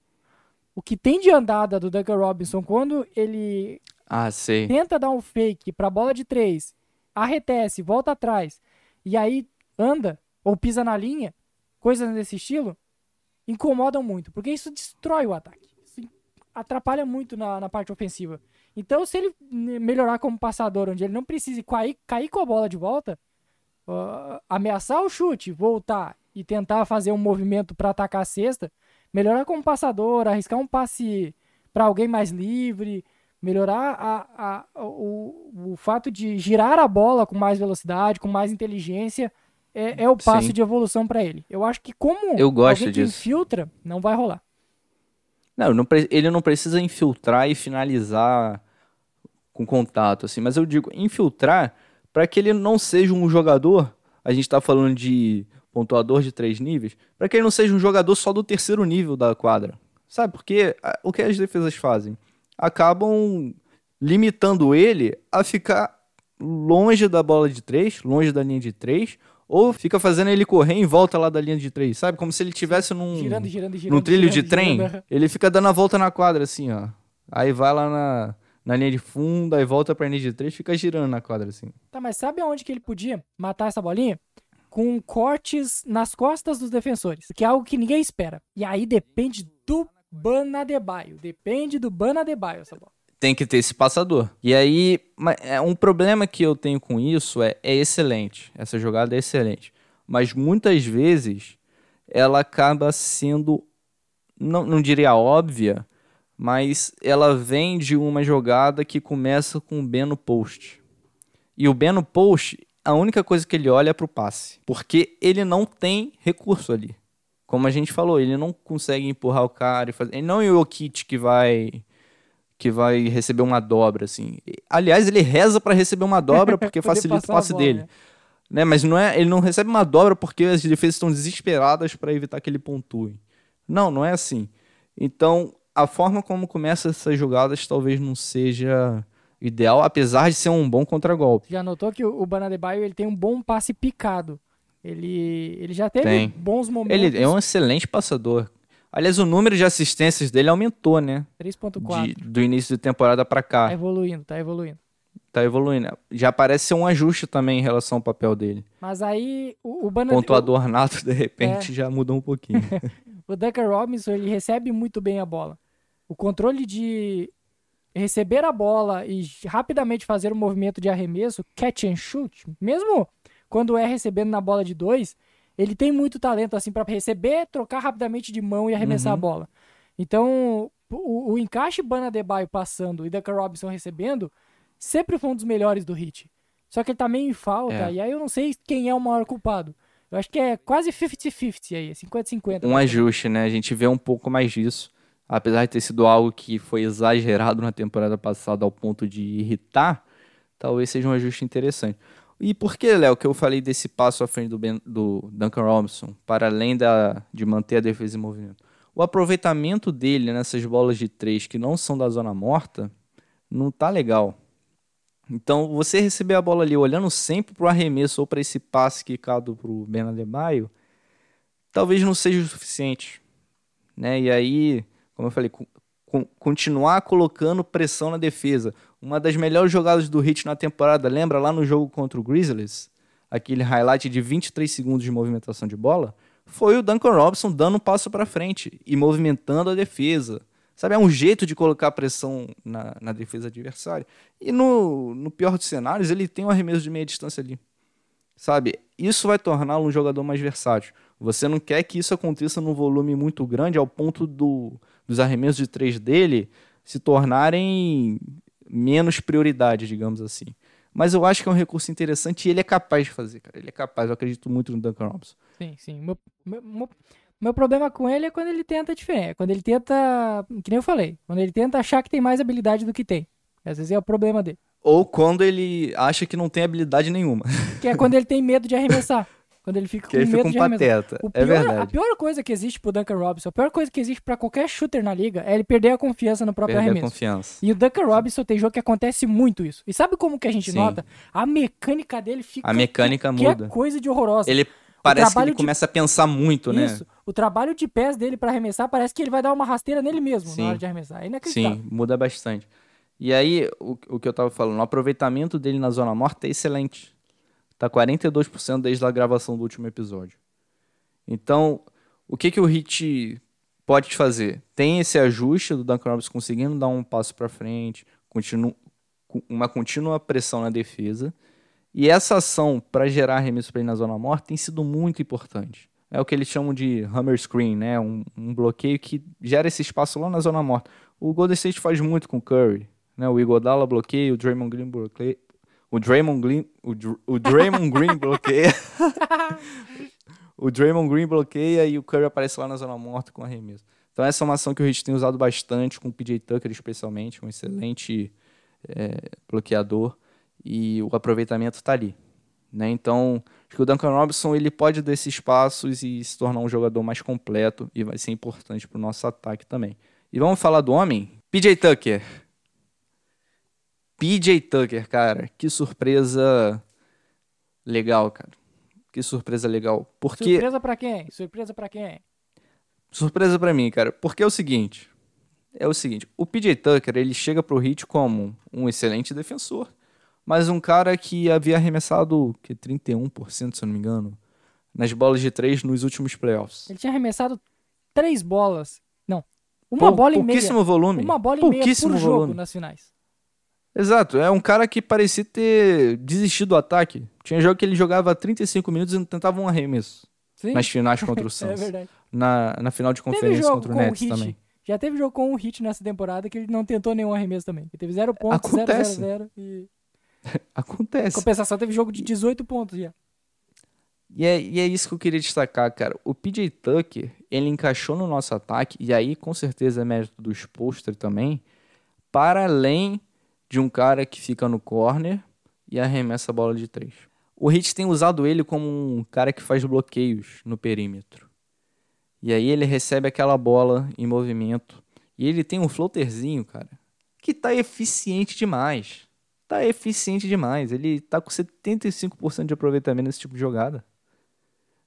O que tem de andada do Duncan Robinson quando ele Ah, sei. tenta dar um fake pra bola de três, arretece, volta atrás, e aí anda ou pisa na linha, coisas desse estilo, incomodam muito, porque isso destrói o ataque. Atrapalha muito na, na parte ofensiva. Então, se ele né, melhorar como passador, onde ele não precise cair, cair com a bola de volta, ah, ameaçar o chute, voltar e tentar fazer um movimento para atacar a cesta, melhorar como passador, arriscar um passe para alguém mais livre, melhorar a, a, o, o fato de girar a bola com mais velocidade, com mais inteligência, é, é o passo Sim. de evolução para ele. Eu acho que como Eu gosto alguém que disso. infiltra, não vai rolar. Não, não ele não precisa infiltrar e finalizar com contato, assim. Mas eu digo infiltrar para que ele não seja um jogador. A gente tá falando de pontuador de três níveis, para que ele não seja um jogador só do terceiro nível da quadra, sabe? Porque a- o que as defesas fazem acabam limitando ele a ficar longe da bola de três, longe da linha de três, ou fica fazendo ele correr em volta lá da linha de três, sabe? Como se ele tivesse num Girando, girando, girando. num trilho de trem, ele fica dando a volta na quadra, assim, ó. Aí vai lá na, na linha de fundo, aí volta pra linha de três, fica girando na quadra, assim. Tá, mas sabe aonde que ele podia matar essa bolinha? Com cortes nas costas dos defensores, que é algo que ninguém espera. E aí depende do Banadebaio. Depende do Banadebaio essa bola. Tem que ter esse passador. E aí, é, um problema que eu tenho com isso é, é excelente. Essa jogada é excelente. Mas muitas vezes ela acaba sendo, não, não diria óbvia, mas ela vem de uma jogada que começa com o Ben no post. E o Ben no post, a única coisa que ele olha é pro passe. Porque ele não tem recurso ali. Como a gente falou, ele não consegue empurrar o cara e fazer. Ele não é o Jokic que vai que vai receber uma dobra assim. Aliás, ele reza pra receber uma dobra (laughs) porque facilita o passe bola, dele. né? Né? Mas não é, ele não recebe uma dobra porque as defesas estão desesperadas para evitar que ele pontue. Não, não é assim. Então, a forma como começa essas jogadas talvez não seja ideal, apesar de ser um bom contragolpe. Já notou que o o Banadebaio ele tem um bom passe picado. Ele, ele já teve Tem. bons momentos. Ele é um excelente passador. Aliás, o número de assistências dele aumentou, né? 3.4. De- do início de temporada para cá. Tá evoluindo, tá evoluindo. Tá evoluindo. Já parece ser um ajuste também em relação ao papel dele. Mas aí o, o Banadebaio... Pontuador nato, de É. repente, já mudou um pouquinho. (laughs) O Duncan Robinson, ele recebe muito bem a bola. O controle de receber a bola e rapidamente fazer um movimento de arremesso, catch and shoot, mesmo quando é recebendo na bola de dois, ele tem muito talento assim para receber, trocar rapidamente de mão e arremessar a bola. Então, o, o encaixe Bana Debaio passando e Duncan Robinson recebendo sempre foi um dos melhores do Hit. Só que ele tá meio em falta, É. e aí eu não sei quem é o maior culpado. Eu acho que é quase 50-50 aí, 50-50. um ajuste, né? A gente vê um pouco mais disso. Apesar de ter sido algo que foi exagerado na temporada passada ao ponto de irritar, talvez seja um ajuste interessante. E por que, Léo, que eu falei desse passo à frente do, ben, do Duncan Robinson, para além da, de manter a defesa em movimento? O aproveitamento dele nessas bolas de três que não são da zona morta não tá legal. Então, você receber a bola ali olhando sempre para o arremesso ou para esse passe quicado para o Ben Adebayo, talvez não seja o suficiente. Né? E aí, como eu falei, co- co- continuar colocando pressão na defesa. Uma das melhores jogadas do Hit na temporada, lembra lá no jogo contra o Grizzlies? Aquele highlight de 23 segundos de movimentação de bola? Foi o Duncan Robinson dando um passo para frente e movimentando a defesa. Sabe, é um jeito de colocar pressão na, na defesa adversária. E no, no pior dos cenários, ele tem um arremesso de meia distância ali. Sabe, isso vai torná-lo um jogador mais versátil. Você não quer que isso aconteça num volume muito grande ao ponto do, dos arremessos de três dele se tornarem menos prioridade, digamos assim. Mas eu acho que é um recurso interessante e ele é capaz de fazer, cara. Ele é capaz, eu acredito muito no Duncan Robinson. Sim, sim. Meu, meu, meu- meu problema com ele é quando ele tenta diferente. Quando ele tenta. Que nem eu falei. Quando ele tenta achar que tem mais habilidade do que tem. Às vezes é o problema dele. Ou quando ele acha que não tem habilidade nenhuma. Que é quando ele tem medo de arremessar. (laughs) Quando ele fica Que com ele medo fica um de pateta. O É pior- A verdade. pior coisa que existe pro Duncan Robinson, a pior coisa que existe pra qualquer shooter na liga é ele perder a confiança no próprio Perder a arremesso. confiança. E o Duncan Robinson tem jogo que acontece muito isso. E sabe como que a gente Sim. nota? A mecânica dele fica. A mecânica muda. é coisa de horrorosa. Ele parece que ele de- começa a pensar muito, né? Isso. O trabalho de pés dele pra arremessar parece que ele vai dar uma rasteira nele mesmo Sim. na hora de arremessar. É inacreditável. Sim, muda bastante. E aí, o, o que eu tava falando, o aproveitamento dele na zona morta é excelente. Tá 42% desde a gravação do último episódio. Então, o que que o Hit pode fazer? Tem esse ajuste do Duncan Robinson conseguindo dar um passo para frente, continu, uma contínua pressão na defesa. E essa ação para gerar arremesso para ele na zona morta tem sido muito importante. É o que eles chamam de hammer screen, né? Um, um bloqueio que gera esse espaço lá na zona morta. O Golden State faz muito com o Curry, né? O Iguodala bloqueia, o Draymond Green bloqueia. O Draymond Green, o, Dr- o Draymond Green (laughs) bloqueia. (laughs) o Draymond Green bloqueia e o Curry aparece lá na zona morta com arremesso. Então essa é uma ação que o Heat tem usado bastante, com o PJ Tucker especialmente, um excelente é, bloqueador e o aproveitamento está ali. Né? Então, acho que o Duncan Robinson ele pode dar esses passos e se tornar um jogador mais completo e vai ser importante para o nosso ataque também. E vamos falar do homem? PJ Tucker. PJ Tucker, cara, que surpresa legal, cara. Que surpresa legal. Porque Surpresa pra quem? Surpresa pra quem? surpresa pra mim, cara. Porque é o seguinte, é o seguinte, o PJ Tucker, ele chega pro Heat como um excelente defensor, mas um cara que havia arremessado que 31%, se eu não me engano, nas bolas de três nos últimos playoffs. Ele tinha arremessado três bolas. Não. Uma Pou- bola e meia. pouquíssimo volume. Uma bola e meia por jogo nas finais. Exato, é um cara que parecia ter desistido do ataque. Tinha jogo que ele jogava 35 minutos e não tentava um arremesso. Sim, Nas finais (laughs) contra o é Suns. verdade. na, na final de conferência contra o o Nets Heat. também. Já teve jogo com o Hit nessa temporada que ele não tentou nenhum arremesso também. Ele teve zero pontos, zero, zero, Acontece. zero. E (laughs) em Acontece. compensação teve jogo de 18 pontos já. E é, e é isso que eu queria destacar, cara. O PJ Tucker, ele encaixou no nosso ataque, e aí com certeza é mérito do Spolster também, para além de um cara que fica no corner e arremessa a bola de três. O Heat tem usado ele como um cara que faz bloqueios no perímetro. E aí ele recebe aquela bola em movimento. E ele tem um floaterzinho, cara, que tá eficiente demais. Tá eficiente demais. Ele tá com 75% de aproveitamento nesse tipo de jogada.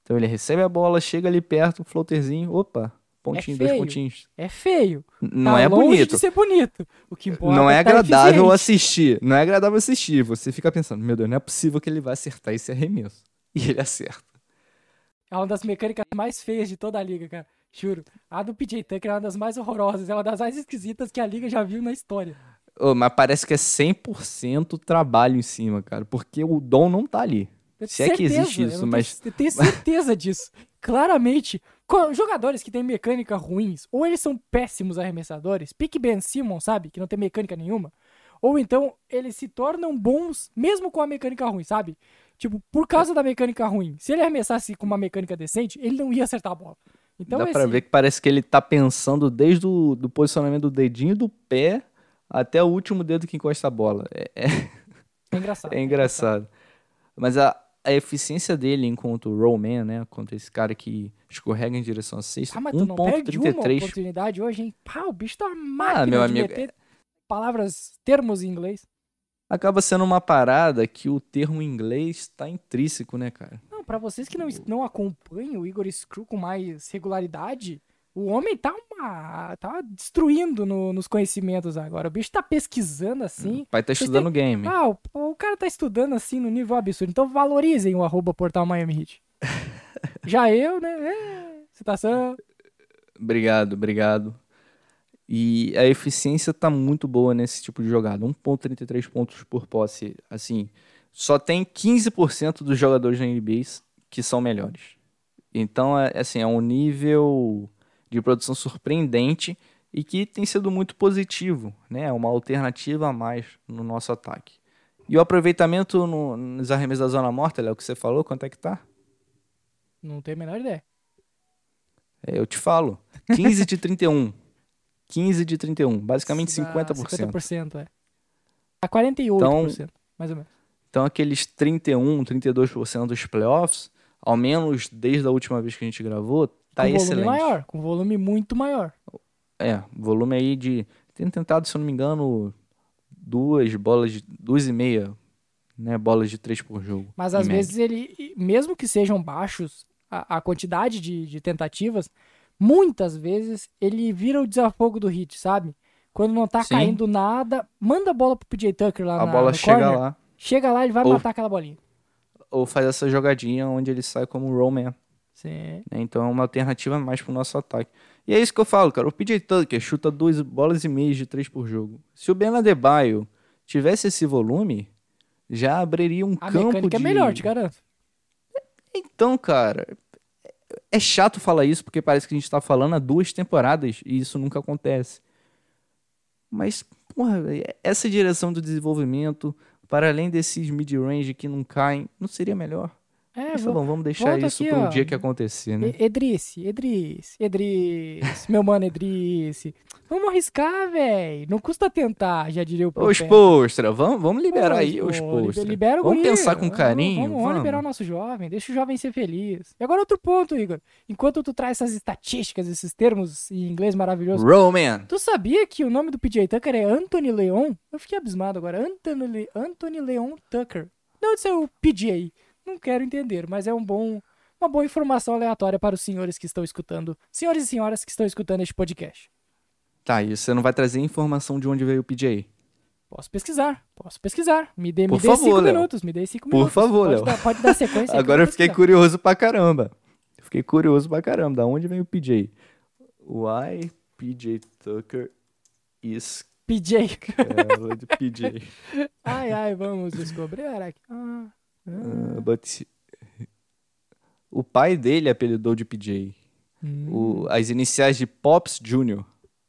Então ele recebe a bola, chega ali perto, um floaterzinho, opa, pontinho, dois feio. pontinhos. É feio. N- Não Tá é longe bonito. de ser bonito. O que importa Não é tá agradável eficiente. assistir. Não é agradável assistir. Você fica pensando, meu Deus, não é possível que ele vai acertar esse arremesso. E ele acerta. É uma das mecânicas mais feias de toda a liga, cara. Juro. A do PJ Tucker é uma das mais horrorosas. É uma das mais esquisitas que a liga já viu na história. Ô, mas parece que é 100% trabalho em cima, cara. Porque o dom não tá ali. Se é tenho que existe certeza, isso, mas. Tenho, eu tenho certeza disso. Claramente, jogadores que têm mecânica ruins, ou eles são péssimos arremessadores, pique Ben Simmons, sabe? Que não tem mecânica nenhuma. Ou então, eles se tornam bons mesmo com a mecânica ruim, sabe? Tipo, por causa da mecânica ruim. Se ele arremessasse com uma mecânica decente, ele não ia acertar a bola. Então, Dá esse- pra ver que parece que ele tá pensando desde o do posicionamento do dedinho do pé até o último dedo que encosta a bola. É, é- é engraçado. (laughs) é engraçado. Mas a, a eficiência dele enquanto rollman, né? Contra esse cara que escorrega em direção à cesta, Ah, mas tu não perde uma 1.33. oportunidade hoje, hein? Pá, o bicho tá uma máquina meu de amigo, meter palavras, termos em inglês. Acaba sendo uma parada que o termo em inglês tá intrínseco, né, cara? Não, pra vocês que não, não acompanham o Igor Screw com mais regularidade, o homem tá uma. tá destruindo no- nos conhecimentos agora. O bicho tá pesquisando assim. O pai tá estudando têm- game. Ah, o, o cara tá estudando assim no nível absurdo. Então valorizem o arroba portal Miami Heat. (laughs) Já eu, né? É, citação. Obrigado, obrigado. E a eficiência tá muito boa nesse tipo de jogada. 1.33 pontos por posse. Assim, só tem 15% dos jogadores da NBA que são melhores. Então, é, assim, é um nível de produção surpreendente e que tem sido muito positivo, né? É uma alternativa a mais no nosso ataque. E o aproveitamento no- nos arremessos da zona morta, Léo, que você falou, quanto é que tá? Não tenho a menor ideia. É, eu te falo. 15 de 31. 15 (laughs) de 31. Basicamente Dá 50%. 50%, é. A 48%, mais ou menos. Então aqueles 31, 32% dos playoffs, ao menos desde a última vez que a gente gravou, tá com volume excelente. maior, com volume muito maior. É, volume aí de. Tem tentado, se eu não me engano, duas bolas de. duas e meia, né? Bolas de três por jogo. Mas às média. vezes ele, mesmo que sejam baixos a, a quantidade de, de tentativas, muitas vezes ele vira o desafogo do hit, sabe? Quando não tá Sim. caindo nada, manda a bola pro PJ Tucker lá A na, bola chega corner, lá. Chega lá, ele vai Ou- matar aquela bolinha. Ou faz essa jogadinha onde ele sai como rollman. Sim. né? Então é uma alternativa mais pro nosso ataque. E é isso que eu falo, cara. O PJ Tucker chuta duas bolas e meia de três por jogo. Se o Ben Adebayo tivesse esse volume, já abriria um A campo mecânica de... é melhor, te garanto. Então, cara, É chato falar isso porque parece que a gente tá falando há duas temporadas e isso nunca acontece. Mas, porra, essa direção do desenvolvimento, para além desses mid-range que não caem, não seria melhor? É, Mas tá vo- bom, vamos deixar isso pro ó. dia que acontecer, né? Edrice, Edrice, Edrice, meu mano Edrice. Vamos arriscar, velho. Não custa tentar, já diria o Ô, profeta. Spolstra, vamos, vamos liberar aí os pô, Spolstra. Libera o Vamos guri, pensar com carinho, Vamos, vamos vamos. liberar o nosso jovem, deixa o jovem ser feliz. E agora outro ponto, Igor. Enquanto tu traz essas estatísticas, esses termos em inglês maravilhoso, Roman. tu sabia que o nome do PJ Tucker é Anthony Leon? Eu fiquei abismado agora. Anthony, Le... Anthony Leon Tucker. De onde saiu o PJ? Não quero entender, mas é um bom, uma boa informação aleatória para os senhores que estão escutando, senhores e senhoras que estão escutando este podcast. Tá, e você não vai trazer informação de onde veio o PJ? Posso pesquisar, posso pesquisar. Me dê, me Por dê favor, cinco Léo. minutos, me dê cinco Por minutos. favor, pode Léo. Dar, pode dar sequência. (laughs) Agora eu fiquei pesquisar. curioso pra caramba. Fiquei curioso pra caramba. Da onde vem o PJ? Why PJ Tucker is PJ. called PJ? ai, ai, vamos descobrir aqui. Ah, but o pai dele apelidou de PJ. hum. O- as iniciais de Pops Jr.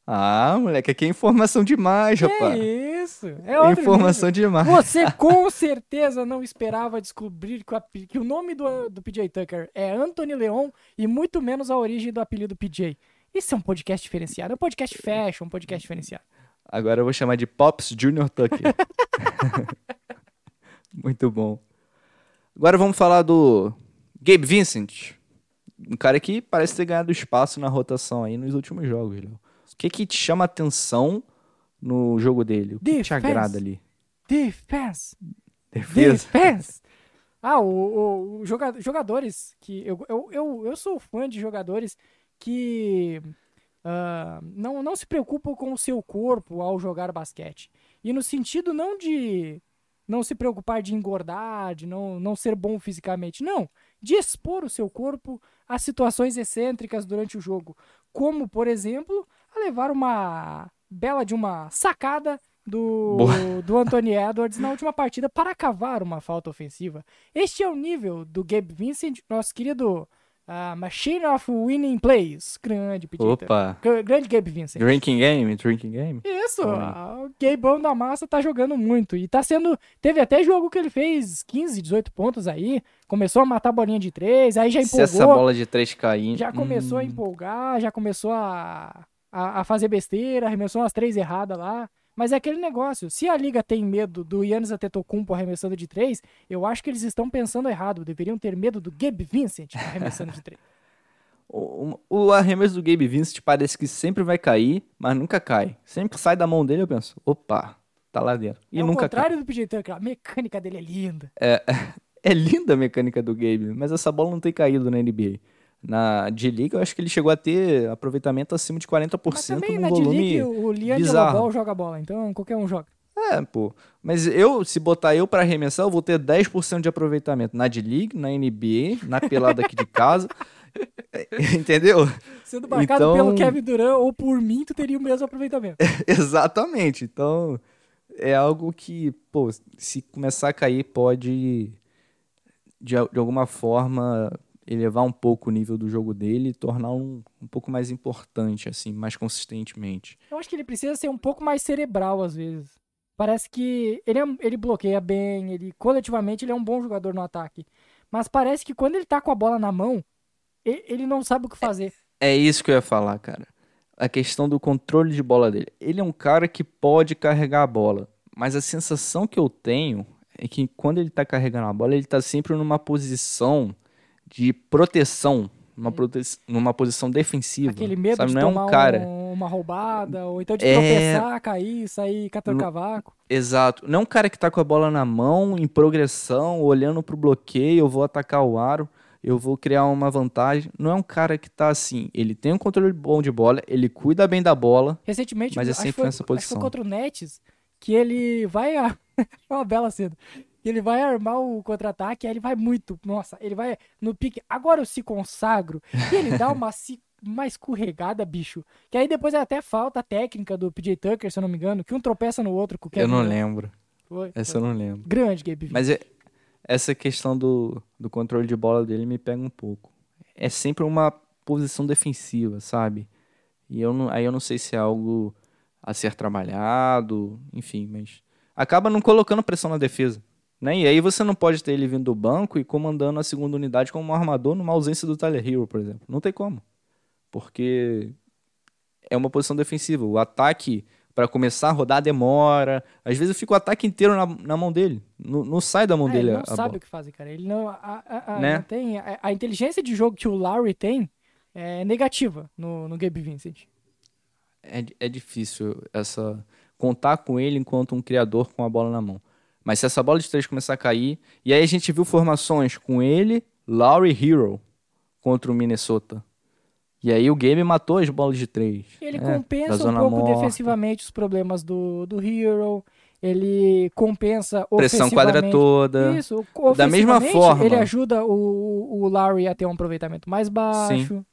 Ah, moleque, aqui é informação demais, Que rapaz. isso? É informação nível. demais. Você (laughs) com certeza não esperava descobrir que o, que o nome do, do PJ Tucker é Anthony Leon e muito menos a origem do apelido PJ. Isso é um podcast diferenciado, é um podcast fashion, um podcast diferenciado. Agora eu vou chamar de Pops Jr. Tucker. (laughs) (laughs) Muito bom. Agora vamos falar do Gabe Vincent. Um cara que parece ter ganhado espaço na rotação aí nos últimos jogos, Léo. O que que te chama atenção no jogo dele? O que te agrada ali? Defense! Defesa? Defense! Ah, o, o- joga- jogadores que. Eu, eu, eu, eu sou fã de jogadores que ah, não, não se preocupam com o seu corpo ao jogar basquete. E no sentido não de não se preocupar de engordar, de não, não ser bom fisicamente. Não. De expor o seu corpo a situações excêntricas durante o jogo. Como, por exemplo, a levar uma bela de uma sacada do, Boa. (laughs) do Anthony Edwards na última partida para cavar uma falta ofensiva. Este é o nível do Gabe Vincent, nosso querido ah, Machine of Winning Plays. Grande pedido. Opa. Grande Gabe Vincent. Drinking game? Drinking game? Isso, Oi. ah, o Gabeão da Massa tá jogando muito. E tá sendo. Teve até jogo que ele fez 15, 18 pontos aí. Começou a matar bolinha de três, aí já Se empolgou. essa bola de três cair... Já começou a hum, empolgar, já começou a, a, a fazer besteira, arremessou umas três erradas lá. Mas é aquele negócio, se a liga tem medo do Yannis Antetokounmpo arremessando de três, eu acho que eles estão pensando errado. Deveriam ter medo do Gabe Vincent arremessando de três. (laughs) O, o arremesso do Gabe Vincent parece que sempre vai cair, mas nunca cai. Sempre que sai da mão dele, eu penso, opa, tá lá dentro. E é nunca cai. contrário do PJ Tucker, a mecânica dele é linda. (laughs) É linda a mecânica do Gabe, mas essa bola não tem caído na NBA. Na D-League, eu acho que ele chegou a ter aproveitamento acima de 40% Mas também no na volume D-League o bizarro. Ball joga bola, então qualquer um joga. É, pô. Mas eu, se botar eu pra arremessar, eu vou ter 10% de aproveitamento na D-League, na NBA, na pelada aqui de casa. (laughs) Entendeu? Sendo marcado Então- pelo Kevin Durant ou por mim, tu teria o mesmo aproveitamento. (laughs) Exatamente. Então, é algo que, pô, se começar a cair, pode, de, de alguma forma, elevar um pouco o nível do jogo dele e tornar um, um pouco mais importante, assim, mais consistentemente. Eu acho que ele precisa ser um pouco mais cerebral às vezes. Parece que ele, é- ele bloqueia bem, ele coletivamente ele é um bom jogador no ataque. Mas parece que quando ele tá com a bola na mão, ele não sabe o que fazer. É isso que eu ia falar, cara. A questão do controle de bola dele. Ele é um cara que pode carregar a bola, mas a sensação que eu tenho é que quando ele tá carregando a bola, ele tá sempre numa posição de proteção, numa, prote... numa posição defensiva. Aquele medo sabe? de Não é tomar um cara. um- uma roubada, ou então de É. tropeçar, cair, sair catando No- cavaco. Exato. Não é um cara que tá com a bola na mão, em progressão, olhando pro bloqueio, eu vou atacar o aro, eu vou criar uma vantagem. Não é um cara que tá assim, ele tem um controle bom de bola, ele cuida bem da bola, Recentemente, Mas é sempre foi, nessa acho que foi posição. contra o Nets, que ele vai. A... (laughs) Uma bela cena. Ele vai armar o contra-ataque, aí ele vai muito. Nossa, ele vai no pique. Agora eu se consagro. E ele dá uma, uma escorregada, bicho. Que aí depois é até falta técnica do PJ Tucker, se eu não me engano, que um tropeça no outro com o eu não lembro. Foi, Essa foi. eu não lembro. Grande Gabe. Mas é- essa questão do, do controle de bola dele me pega um pouco. é sempre uma posição defensiva, sabe? E eu não, aí eu não sei se é algo a ser trabalhado, enfim, mas acaba não colocando pressão na defesa. Né? E aí você não pode ter ele vindo do banco e comandando a segunda unidade como um armador numa ausência do Tyler Hero, por exemplo. Não tem como. Porque é uma posição defensiva. O ataque, para começar a rodar, demora. Às vezes fica o ataque inteiro na, na mão dele. Não, não sai da mão É, dele ele não sabe bola. o que fazer, cara. Ele não, a, a- a- Né? não tem. A, a inteligência de jogo que o Lowry tem é negativa no, no Gabe Vincent. é, é difícil essa contar com ele enquanto um criador com a bola na mão. Mas se essa bola de três começar a cair, e aí a gente viu formações com ele, Lowry Hero contra o Minnesota. E aí o game matou as bolas de três. Ele É, da compensa um pouco morta. defensivamente os problemas do, do Hero. Ele compensa Pressão quadra toda. Isso, Da mesma forma. Ele ajuda o, o Lowry a ter um aproveitamento mais baixo.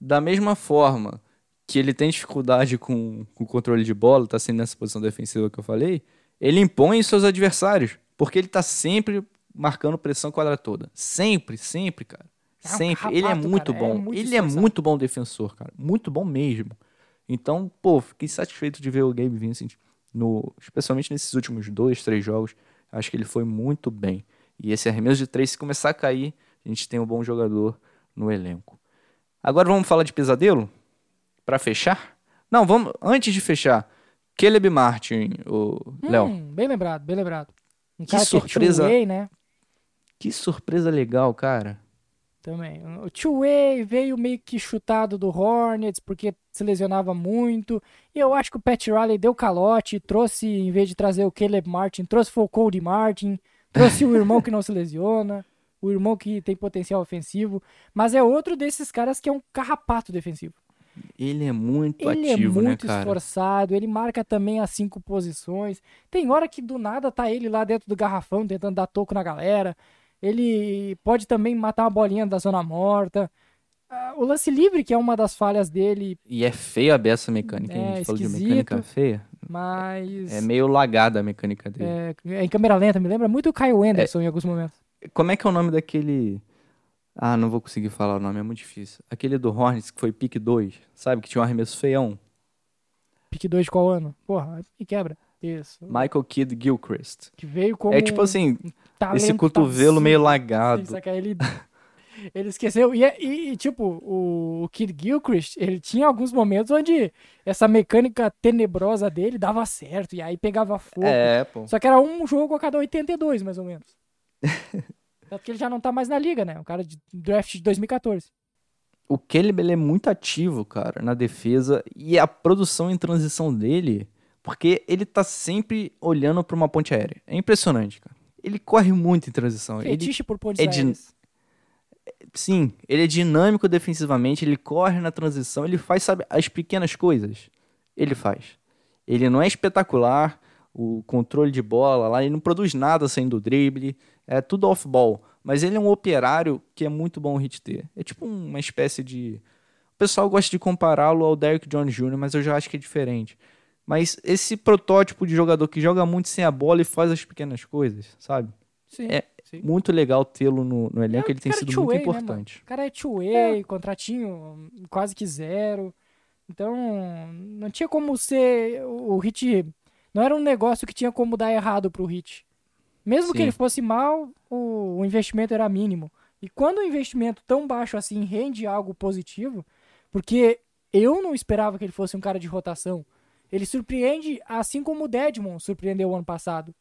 Da mesma forma que ele tem dificuldade com, com o controle de bola, tá sendo nessa posição defensiva que eu falei, ele impõe seus adversários, porque ele tá sempre marcando pressão quadra toda. Sempre, sempre, cara. É um Sempre. ele é muito cara, é bom. muito ele é muito bom defensor, cara. Muito bom mesmo. Então, pô, fiquei satisfeito de ver o Gabe Vincent, no, especialmente nesses últimos dois, três jogos. Acho que ele foi muito bem. E esse arremesso de três, se começar a cair, a gente tem um bom jogador no elenco. Agora vamos falar de pesadelo? Pra fechar? Não, vamos. Antes de fechar, Caleb Martin, o Léo. Hum, bem lembrado, bem lembrado. Um Que cara surpresa. que é né? Que surpresa legal, cara. Também. O two-way veio meio que chutado do Hornets porque se lesionava muito. E eu acho que o Pat Riley deu calote, trouxe, em vez de trazer o Caleb Martin, trouxe o Cody Martin, trouxe o irmão que não se lesiona, o irmão que tem potencial ofensivo. Mas é outro desses caras que é um carrapato defensivo. Ele é muito Ele ativo, é muito né, esforçado, ele marca também as cinco posições. Tem hora que do nada tá ele lá dentro do garrafão tentando dar toco na galera. Ele pode também matar uma bolinha da zona morta. Ah, O lance livre, que é uma das falhas dele, E é feia a beça mecânica. hein? É, a gente falou de mecânica feia. mas É meio lagada a mecânica dele. é, é em câmera lenta, me lembra muito o Kyle Anderson em alguns momentos. Como é que é o nome daquele. Ah, não vou conseguir falar o nome, é muito difícil. Aquele do Hornets que foi pick 2, sabe? Que tinha um arremesso feião. Pique 2 de qual ano? Porra, e quebra. Isso. Michael Kidd Gilchrist. Que veio como É tipo assim, talento esse cotovelo meio Sim, lagado. só que aí ele, ele esqueceu. E, e- e, tipo, o, o Kid Gilchrist, ele tinha alguns momentos onde essa mecânica tenebrosa dele dava certo. E aí pegava fogo. É, pô. Só que era um jogo a cada 82, mais ou menos. (laughs) Tanto que ele já não tá mais na liga, né? O cara de draft de 2014. O ele é muito ativo, cara, na defesa. E a produção em transição dele, porque ele tá sempre olhando pra uma ponte aérea. É impressionante, cara. Ele corre muito em transição. Ele Fetiche por pontes é de- aéreas. Sim, ele é dinâmico defensivamente, ele corre na transição, ele faz, sabe, as pequenas coisas. Ele faz. Ele não é espetacular, o controle de bola lá, ele não produz nada saindo do drible, é tudo off-ball. Mas ele é um operário que é muito bom o hit ter. É tipo uma espécie de. O pessoal gosta de compará-lo ao Derrick Jones Jr., mas eu já acho que é diferente. Mas esse protótipo de jogador que joga muito sem a bola e faz as pequenas coisas, sabe? Sim, É sim. muito legal tê-lo no, no elenco, É, ele tem cara sido muito né, mano? importante. O cara é two-way, contratinho hum, quase que zero. Então, não tinha como ser o hit. Não era um negócio que tinha como dar errado pro hit. Mesmo que Sim. ele fosse mal, o, o investimento era mínimo. E quando o investimento tão baixo assim rende algo positivo, porque eu não esperava que ele fosse um cara de rotação. Ele surpreende, assim como o Deadmon surpreendeu o ano passado.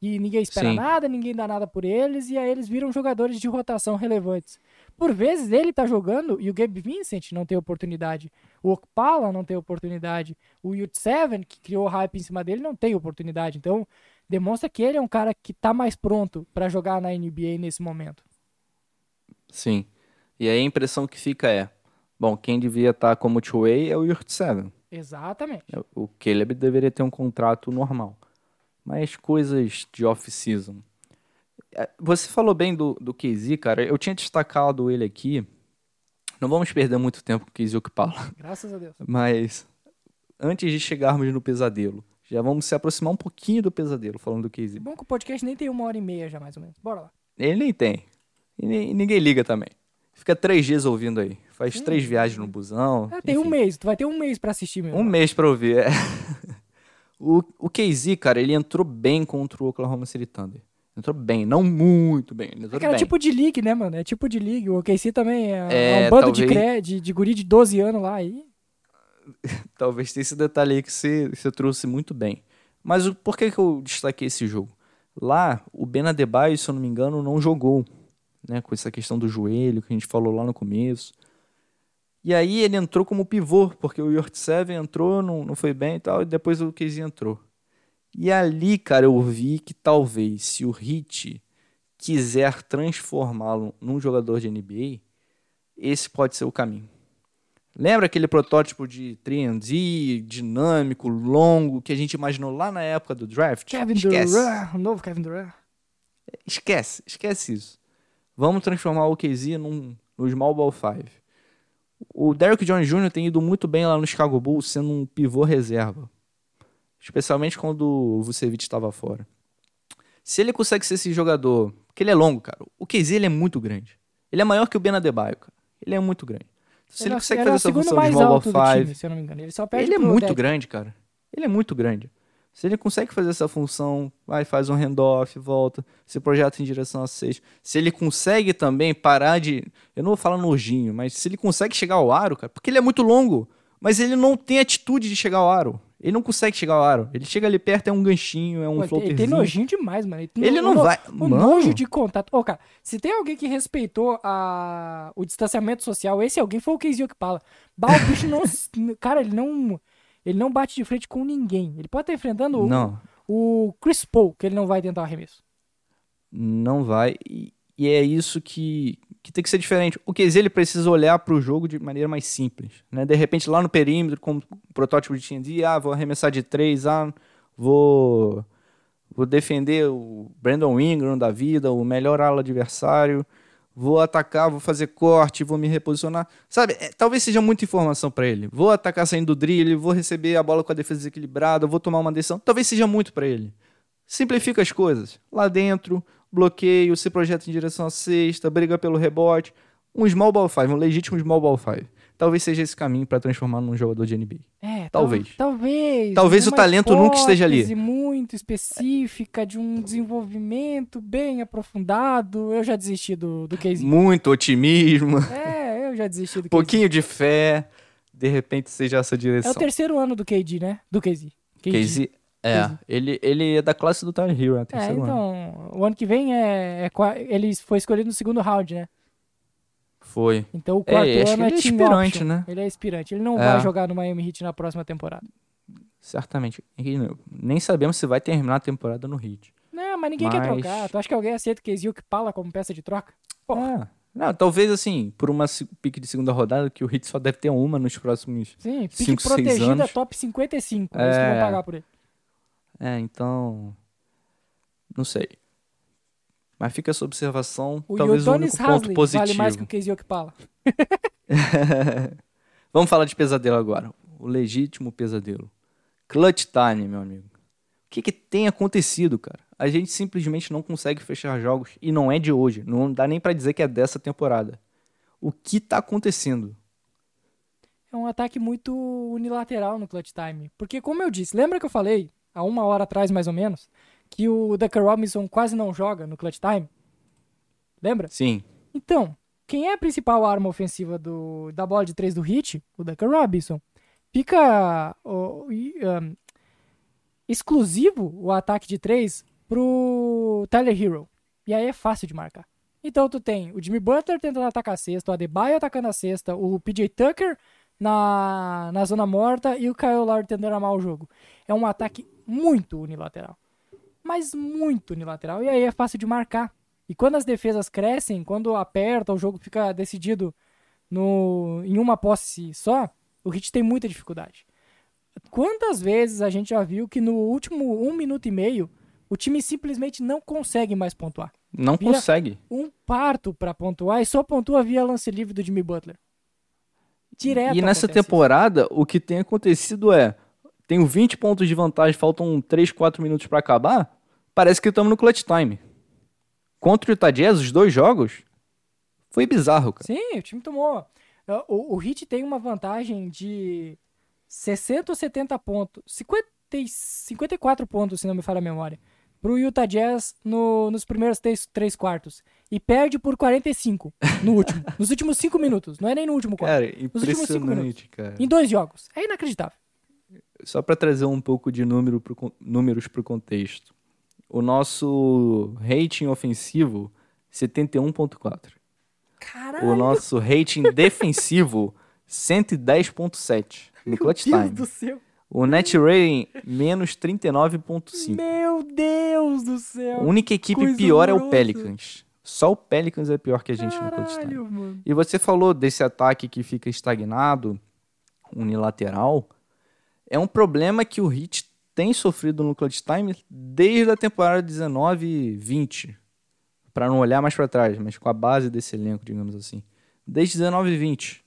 E ninguém espera Sim. nada, ninguém dá nada por eles, e aí eles viram jogadores de rotação relevantes. Por vezes ele tá jogando e o Gabe Vincent não tem oportunidade. O Okpala não tem oportunidade. O Yut Seven, que criou hype em cima dele, não tem oportunidade. Então, demonstra que ele é um cara que tá mais pronto pra jogar na NBA nesse momento. Sim. E aí a impressão que fica é: bom, quem devia estar como two-way é o Yurt Seven. Exatamente. O Caleb deveria ter um contrato normal. Mas coisas de off-season. É, Você falou bem do, do KZ, cara. Eu tinha destacado ele aqui. Não vamos perder muito tempo com o KZ Okpala. Graças a Deus. Mas antes de chegarmos no pesadelo, já vamos se aproximar um pouquinho do pesadelo, falando do KZ. É bom que o podcast nem tem uma hora e meia já, mais ou menos. Bora lá. Ele nem tem. E ninguém liga também. Fica três dias ouvindo aí. Faz três viagens no busão. É, tem um mês, tu vai ter um mês pra assistir mesmo. Um mês pra ouvir. é. (laughs) o, o KZ, cara, ele entrou bem contra o Oklahoma City Thunder. Entrou bem, não muito bem. Ele entrou É era bem. tipo de league, né, mano? É tipo de league. O OKC também é, É, é um bando de, talvez- cre... de, de guri de 12 anos lá aí. (laughs) Talvez tenha esse detalhe aí que você, você trouxe muito bem. Mas o, por que, que eu destaquei esse jogo? Lá, o Ben Adebayo, se eu não me engano, não jogou. Né, com essa questão do joelho que a gente falou lá no começo. E aí ele entrou como pivô, porque o Yort Seven entrou, não, não foi bem e tal, e depois o Casey entrou. E ali, cara, eu vi que talvez, se o Hit quiser transformá-lo num jogador de NBA, esse pode ser o caminho. Lembra aquele protótipo de 3D, dinâmico, longo, que a gente imaginou lá na época do draft? Kevin Esquece. Durant, o novo Kevin Durant. Esquece, esquece isso. Vamos transformar o KZ num, no Small Ball 5. O Derrick Jones Jr. tem ido muito bem lá no Chicago Bulls, sendo um pivô reserva. Especialmente quando o Vucevic estava fora. Se ele consegue ser esse jogador, porque ele é longo, cara. O KZ ele é muito grande. Ele é maior que o Ben Adebayo, cara. Ele é muito grande. Se ele, é- consegue fazer essa função de mais Ball alto do 5, time, se eu não me engano. Ele só perde ele é muito Deck. grande, cara. Ele é muito grande. Se ele consegue fazer essa função, vai, faz um handoff, volta, se projeta em direção a seis. Se ele consegue também parar de. Eu não vou falar nojinho, mas se ele consegue chegar ao aro, cara, porque ele é muito longo, mas ele não tem atitude de chegar ao aro. Ele não consegue chegar ao aro. Ele chega ali perto, é um ganchinho, é um Pô, ele, tem nojinho demais, mano. Ele não o no- vai- O Mano. nojo de contato. Ô, cara, se tem alguém que respeitou a... o distanciamento social, esse alguém foi o Casey Okpala. Bah, o bicho não. (laughs) cara, ele não. Ele não bate de frente com ninguém. Ele pode estar enfrentando o- Não, o Chris Paul, que ele não vai tentar o arremesso. não vai. E, e é isso que, que tem que ser diferente. O QZ ele precisa olhar para o jogo de maneira mais simples. Né? De repente, lá no perímetro, como o protótipo de TND, ah, vou arremessar de três, ah, vou, vou defender o Brandon Ingram da vida, o melhor ala adversário, vou atacar, vou fazer corte, vou me reposicionar. Sabe, é, talvez seja muita informação para ele. Vou atacar saindo do drible, vou receber a bola com a defesa desequilibrada, vou tomar uma decisão. Talvez seja muito para ele. Simplifica as coisas. Lá dentro, bloqueio, se projeta em direção à cesta, briga pelo rebote. Um small ball five, um legítimo small ball five. Talvez seja esse caminho para transformar num jogador de NBA. É, tal- Talvez. talvez. Talvez o talento nunca esteja ali. muito específica de um desenvolvimento bem aprofundado. Eu já desisti do, do Casey. Muito otimismo, É, eu já desisti do (laughs) pouquinho de fé. De repente seja essa É direção. o terceiro ano do KD, né? Do KZ. Casey, é, Casey. ele, ele é da classe do Tyler Hero, é o É, ano. então, o ano que vem é, é ele foi escolhido no segundo round, né? Foi. Então o É, quarto acho ano é ele é aspirante, option. né? Ele é aspirante. Ele não É. vai jogar no Miami Heat na próxima temporada. Certamente. Nem sabemos se vai terminar a temporada no Heat. Não, mas ninguém quer Mas- trocar. Tu acha que alguém aceita o que Pala como peça de troca? Porra. Ah, não, talvez assim, por uma pique de segunda rodada, que o Heat só deve ter uma nos próximos. Sim, pique Cinco, protegida top 55. É isso que É. vão pagar por ele. É, então. Não sei. Mas fica essa observação. O talvez o Udonis único ponto Haslem positivo. vale mais que o KZ que Pala. Vamos falar de pesadelo agora. O legítimo pesadelo. Clutch time, meu amigo. O que, que tem acontecido, cara? A gente simplesmente não consegue fechar jogos e não é de hoje. Não dá nem pra dizer que é dessa temporada. O que tá acontecendo? É um ataque muito unilateral no clutch time. Porque, como eu disse, lembra que eu falei, há uma hora atrás mais ou menos, que o Duncan Robinson quase não joga no clutch time? Lembra? Sim. Então, quem é a principal arma ofensiva do, da bola de três do Hit? O Duncan Robinson. Fica ahn, exclusivo o ataque de três pro Tyler Hero. E aí é fácil de marcar. Então tu tem o Jimmy Butler tentando atacar a cesta, o Adebayo atacando a cesta, o PJ Tucker na, na zona morta e o Kyle Lowry tentando amar o jogo. É um ataque muito unilateral. Mas muito unilateral. E aí é fácil de marcar. E quando as defesas crescem, quando aperta, o jogo fica decidido no, em uma posse só, o Hit tem muita dificuldade. Quantas vezes a gente já viu que no último um minuto e meio o time simplesmente não consegue mais pontuar? Não Vira- consegue. Um parto pra pontuar e só pontua via lance livre do Jimmy Butler. Direto. e nessa acontece isso. temporada, o que tem acontecido é: tenho 20 pontos de vantagem, faltam 3, 4 minutos pra acabar. Parece que estamos no clutch time. Contra o Utah Jazz, os dois jogos, Foi bizarro, cara. Sim, o time tomou. O, o Heat tem uma vantagem de 60 ou 70 pontos. 50, e 54 pontos, se não me falha a memória. Pro Utah Jazz no- nos primeiros três, três quartos. E perde por 45 no último. (laughs) nos últimos 5 minutos. Não é nem no último quarto. Cara, nos últimos cinco minutos. impressionante, cara. Em dois jogos. É inacreditável. Só para trazer um pouco de número pro, números para o contexto. O nosso rating ofensivo, 71.4. Caralho, O nosso rating defensivo, 110.7 no clutch Deus time. do céu. O net rating, menos 39.5. Meu Deus do céu. A única equipe coisa pior é o. Pelicans. Só o Pelicans é pior que a gente no clutch time. Caralho, mano. E você falou desse ataque que fica estagnado, unilateral. É um problema que o Heat tem sofrido no clutch time desde a temporada 19 e 20. Para não olhar mais para trás, mas com a base desse elenco, digamos assim. Desde 19 e 20.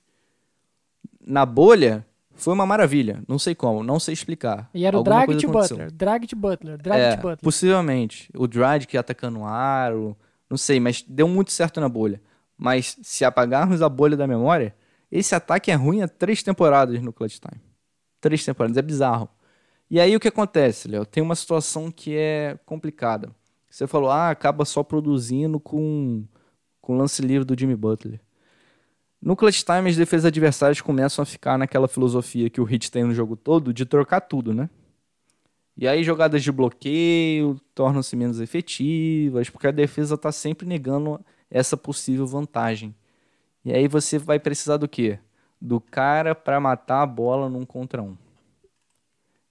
Na bolha, foi uma maravilha. Não sei como, não sei explicar. E era o Dragic. Butler. Dragic Butler. Dragic É, Butler. possivelmente. O Dragic atacando o aro, não sei, mas deu muito certo na bolha. Mas se apagarmos a bolha da memória, esse ataque é ruim há três temporadas no Clutch Time. Três temporadas, é bizarro. E aí o que acontece, Léo? Tem uma situação que é complicada. Você falou, ah, acaba só produzindo com, com o lance livre do Jimmy Butler. No clutch time, as defesas adversárias começam a ficar naquela filosofia que o Heat tem no jogo todo de trocar tudo, né? E aí jogadas de bloqueio tornam-se menos efetivas, porque a defesa está sempre negando essa possível vantagem. E aí você vai precisar do quê? Do cara para matar a bola num contra um.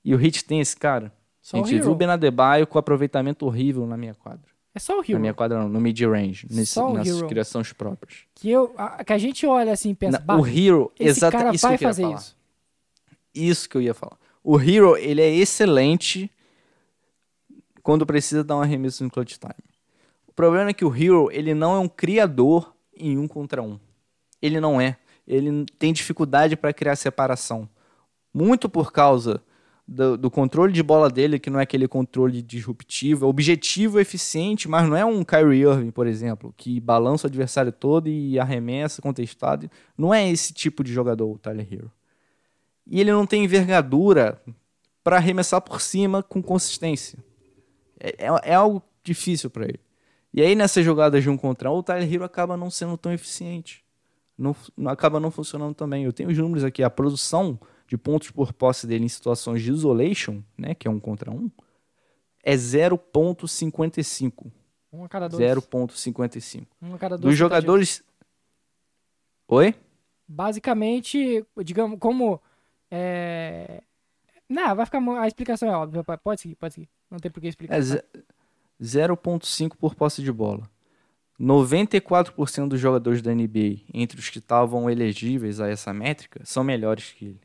E o Heat tem esse cara. Só o gente o Benadebaio com aproveitamento horrível na minha quadra. É só o Na Hero. minha quadra não, no mid-range, nessas Hero. criações próprias. Que, eu, a- que a gente olha assim e pensa, Na- "Bah, o Hero, esse exata, cara isso que eu vai fazer falar. isso. Isso que eu ia falar. O Hero, ele é excelente quando precisa dar um arremesso no clutch time. O problema é que o Hero, ele não é um criador em um contra um. Ele não é. Ele tem dificuldade para criar separação. Muito por causa do, do controle de bola dele, que não é aquele controle disruptivo, é objetivo, eficiente, mas não é um Kyrie Irving, por exemplo, que balança o adversário todo e arremessa contestado. Não é esse tipo de jogador, o Tyler Hero e ele não tem envergadura para arremessar por cima com consistência. É, é- é algo difícil para ele. E aí nessas jogadas de um contra um, o Tyler Hero acaba não sendo tão eficiente. Não, não- acaba não funcionando também. Eu tenho os números aqui. A produção de pontos por posse dele em situações de isolation, né, que é um contra um, é 0.55. Um a cada dois. 0.55. Um a cada dois. Dos jogadores... Oi? Basicamente, digamos, como. É... Não, vai ficar. A explicação é óbvia. Pode seguir, pode seguir. Não tem por que explicar. É ze- 0,5 por posse de bola. 94% dos jogadores da NBA, entre os que estavam elegíveis a essa métrica, são melhores que ele.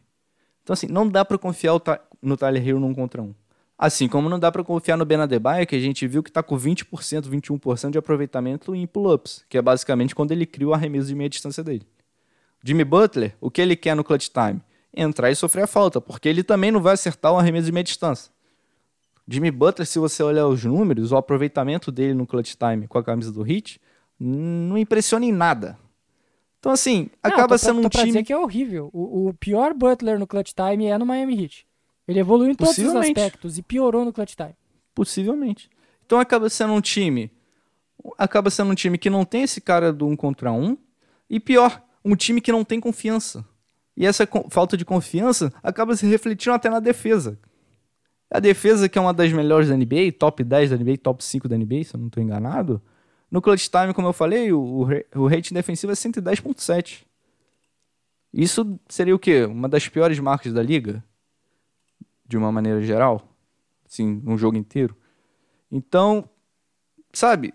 Então, assim, não dá pra confiar no Tyler Hero num contra um. Assim como não dá pra confiar no Ben Adebayo, que a gente viu que tá com 20%, 21% de aproveitamento em pull-ups, que é basicamente quando ele cria o arremesso de meia distância dele. Jimmy Butler, o que ele quer no clutch time? Entrar e sofrer a falta, porque ele também não vai acertar o arremesso de meia distância. Jimmy Butler, se você olhar os números, o aproveitamento dele no clutch time com a camisa do Heat, não impressiona em nada. Então, assim, Não, acaba pra- sendo um pra dizer time. que é horrível. O, o pior Butler no clutch time é no Miami Heat. Ele evoluiu em todos os aspectos e piorou no clutch time. Possivelmente. Então acaba sendo um time. Acaba sendo um time que não tem esse cara do um contra um. E pior, um time que não tem confiança. E essa falta de confiança acaba se refletindo até na defesa. A defesa, que é uma das melhores da NBA, top 10 da NBA, top 5 da NBA, se eu não estou enganado. No clutch time, como eu falei, o, o, ra- o rating defensivo é 110.7. Isso seria o quê? Uma das piores marcas da liga? De uma maneira geral? Assim, um jogo inteiro. Então, sabe,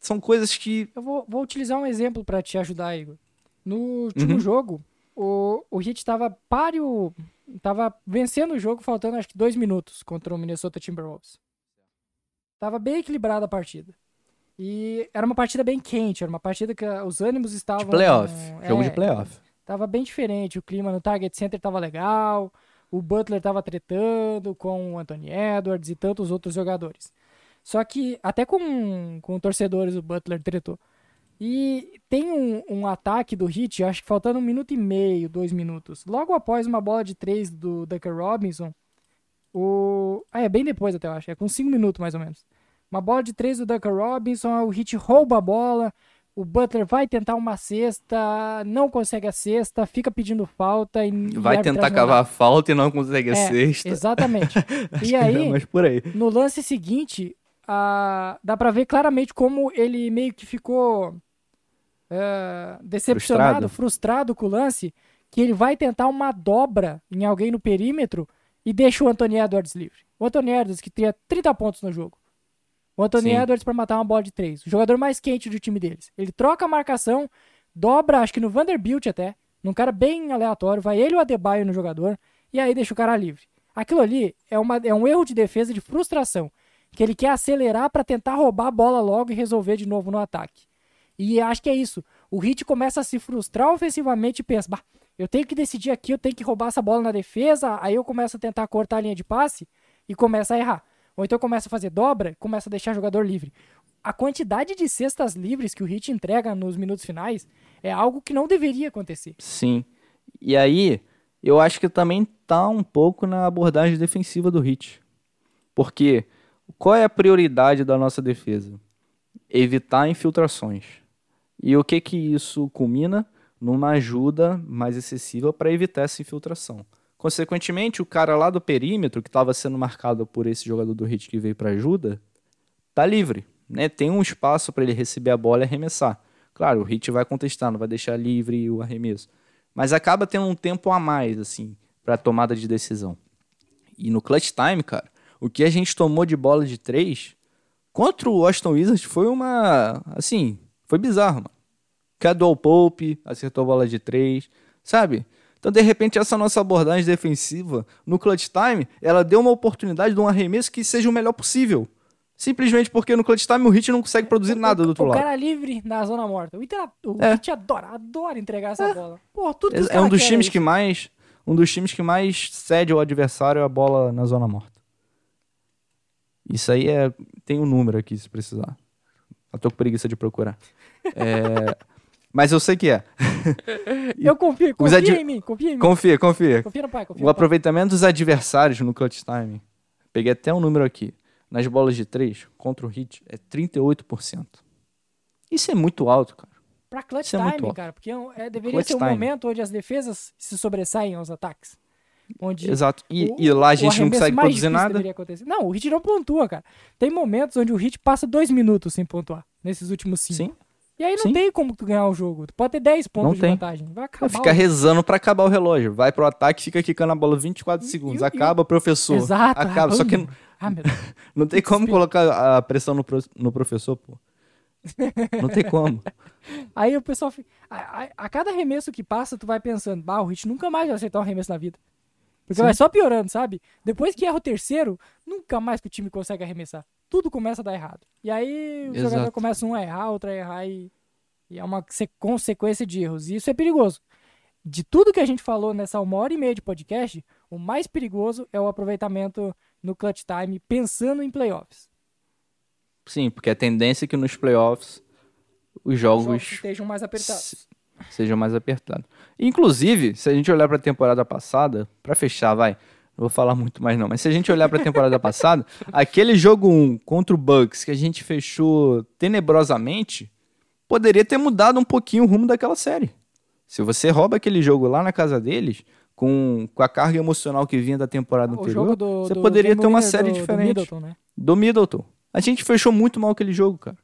são coisas que. Eu vou, vou utilizar um exemplo pra te ajudar, Igor. No último Uhum. jogo, o, o Heat tava páreo. Tava vencendo o jogo, faltando acho que dois minutos contra o Minnesota Timberwolves. Tava bem equilibrada a partida. E era uma partida bem quente, era uma partida que os ânimos estavam. De playoff. Jogo de é, playoff. Tava bem diferente. O clima no Target Center tava legal. O Butler tava tretando com o Anthony Edwards e tantos outros jogadores. Só que até com, com torcedores o Butler tretou. E tem um, um ataque do Heat, acho que faltando um minuto e meio, dois minutos. Logo após uma bola de três do Duncan Robinson, o... Ah, é bem depois até, eu acho. É com cinco minutos, mais ou menos. Uma bola de três do Duncan Robinson, o Heat rouba a bola, o Butler vai tentar uma cesta, não consegue a cesta, fica pedindo falta e Vai a tentar cavar a falta e não consegue a É, sexta. Exatamente. (laughs) Acho e aí, aí. no lance seguinte, a- dá pra ver claramente como ele meio que ficou é, decepcionado, Frustrado. frustrado. com o lance, que ele vai tentar uma dobra em alguém no perímetro e deixa o Anthony Edwards livre. O Anthony Edwards que tinha 30 pontos no jogo. O Anthony Sim. Edwards pra matar uma bola de três. O jogador mais quente do time deles. Ele troca a marcação, dobra, acho que no Vanderbilt até, num cara bem aleatório, vai ele o Adebayo no jogador, e aí deixa o cara livre. Aquilo ali é, uma, é um erro de defesa de frustração, que ele quer acelerar pra tentar roubar a bola logo e resolver de novo no ataque. E acho que é isso. O Heat começa a se frustrar ofensivamente e pensa, bah, eu tenho que decidir aqui, eu tenho que roubar essa bola na defesa, aí eu começo a tentar cortar a linha de passe e começa a errar. Ou então começa a fazer dobra, começa a deixar jogador livre. A quantidade de cestas livres que o Heat entrega nos minutos finais é algo que não deveria acontecer. Sim. E aí, eu acho que também tá um pouco na abordagem defensiva do Hit. Porque qual é a prioridade da nossa defesa? Evitar infiltrações. E o que que isso culmina? Numa ajuda mais excessiva para evitar essa infiltração. Consequentemente, o cara lá do perímetro, que estava sendo marcado por esse jogador do Hit que veio para ajuda, tá livre. Né? Tem um espaço para ele receber a bola e arremessar. Claro, o Hit vai contestar, não vai deixar livre o arremesso. Mas acaba tendo um tempo a mais, assim, para tomada de decisão. E no clutch time, cara, o que a gente tomou de bola de três contra o Washington Wizards foi uma. Assim, foi bizarro, mano. Cadwell Pope acertou a bola de três, sabe? Então, de repente, essa nossa abordagem defensiva no clutch time, ela deu uma oportunidade de um arremesso que seja o melhor possível. Simplesmente porque no clutch time o Hit não consegue produzir nada do outro o lado. cara livre na zona morta. O, Inter, o É. Heat adora, adora entregar essa bola. Pô, tudo que É, é um dos times isso. que mais, um dos times que mais cede ao adversário a bola na zona morta. Isso aí é tem um número aqui se precisar. Eu tô com preguiça de procurar. É, (laughs) mas eu sei que é. Eu confio, confia em mim, confia em mim. Confia, confia. Confia no pai, confia O no pai. aproveitamento dos adversários no clutch time. Peguei até um número aqui. Nas bolas de três contra o Hit é 38%. Isso é muito alto, cara. Pra clutch Isso é time, alto. cara, porque é é, deveria Clutch ser um time. momento onde as defesas se sobressaem aos ataques. Onde Exato. E, o- e lá a gente não consegue produzir nada. Não, o Hit não pontua, cara. Tem momentos onde o Hit passa dois minutos sem pontuar, nesses últimos cinco. Sim. E aí não Sim. tem como tu ganhar o jogo. Tu pode ter 10 pontos Não de tem. vantagem. Vai acabar. Fica o- rezando pra acabar o relógio. Vai pro ataque, fica quicando a bola 24 segundos. e Acaba, professor. Exato. Acaba. Só que Ah, meu Deus. (laughs) não tem como colocar a pressão no, pro- no professor, pô. Não tem como. (laughs) Aí o pessoal fica. A, a- a cada arremesso que passa, tu vai pensando, bah, o Hit nunca mais vai acertar um arremesso na vida. Porque Sim. vai só piorando, sabe? Depois que erra o terceiro, nunca mais que o time consegue arremessar. Tudo começa a dar errado. E aí o Exato. jogador começa um a errar, outro a errar e, e é uma se- consequência de erros. E isso é perigoso. De tudo que a gente falou nessa uma hora e meia de podcast, o mais perigoso é o aproveitamento no clutch time, pensando em playoffs. Sim, porque a tendência é que nos playoffs os Os jogos jogos estejam mais apertados. se- sejam mais apertados. Inclusive, se a gente olhar pra temporada passada, pra fechar, vai. Não vou falar muito mais não, mas se a gente olhar pra temporada passada, (laughs) aquele jogo 1 contra o Bucks que a gente fechou tenebrosamente, poderia ter mudado um pouquinho o rumo daquela série. Se você rouba aquele jogo lá na casa deles, com, com a carga emocional que vinha da temporada O anterior, do, você do poderia ter uma série do- do diferente Middleton, né? do Middleton. A gente fechou muito mal aquele jogo, cara.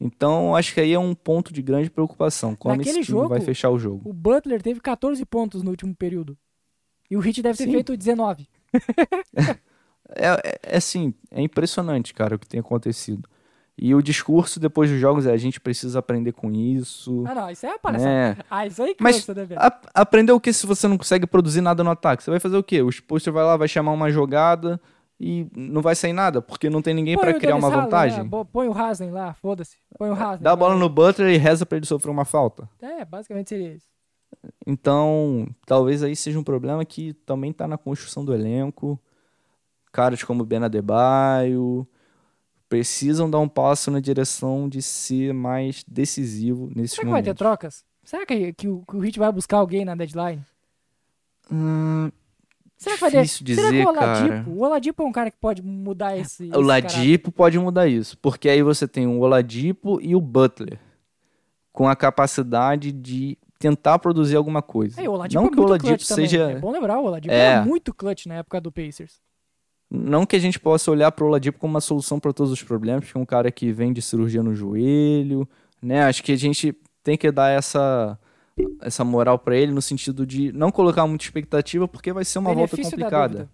Então, acho que aí é um ponto de grande preocupação. Como Naquele esse time jogo, vai fechar o jogo. O Butler teve 14 pontos no último período. E o Heat deve ter Sim. feito 19. (laughs) É, é, é assim, é impressionante, cara, o que tem acontecido. E o discurso depois dos jogos é a gente precisa aprender com isso. Ah, não, isso é palhaçada. né? Ah, isso aí Mas cansa, né, velho? a- aprender o que se você não consegue produzir nada no ataque? Você vai fazer o quê? O exposto vai lá, vai chamar uma jogada e não vai sair nada, porque não tem ninguém o criar uma lá, vantagem. põe o Haslem lá, foda-se. Põe o Haslem. Dá a bola no Butler e reza pra ele sofrer uma falta. É, basicamente seria isso. Então, talvez aí seja um problema que também tá na construção do elenco. Caras como Ben Adebayo, precisam dar um passo na direção de ser mais decisivo nesse Será que vai ter momento. trocas? Será que, que, o, que o Heat vai buscar alguém na deadline? Hum, Será que vai ter? Difícil Será que dizer, o Oladipo, cara. o Oladipo é um cara que pode mudar esse. o esse caráter? Ladipo pode mudar isso, porque aí você tem o Oladipo e o Butler com a capacidade de tentar produzir alguma coisa. É, o Oladipo não é que o Oladipo clutch também. seja É bom lembrar, o Oladipo É. era muito clutch na época do Pacers. Não que a gente possa olhar para o Oladipo como uma solução para todos os problemas, porque é um cara que vem de cirurgia no joelho, né? Acho que a gente tem que dar essa essa moral para ele no sentido de não colocar muita expectativa, porque vai ser uma volta Benefício da complicada.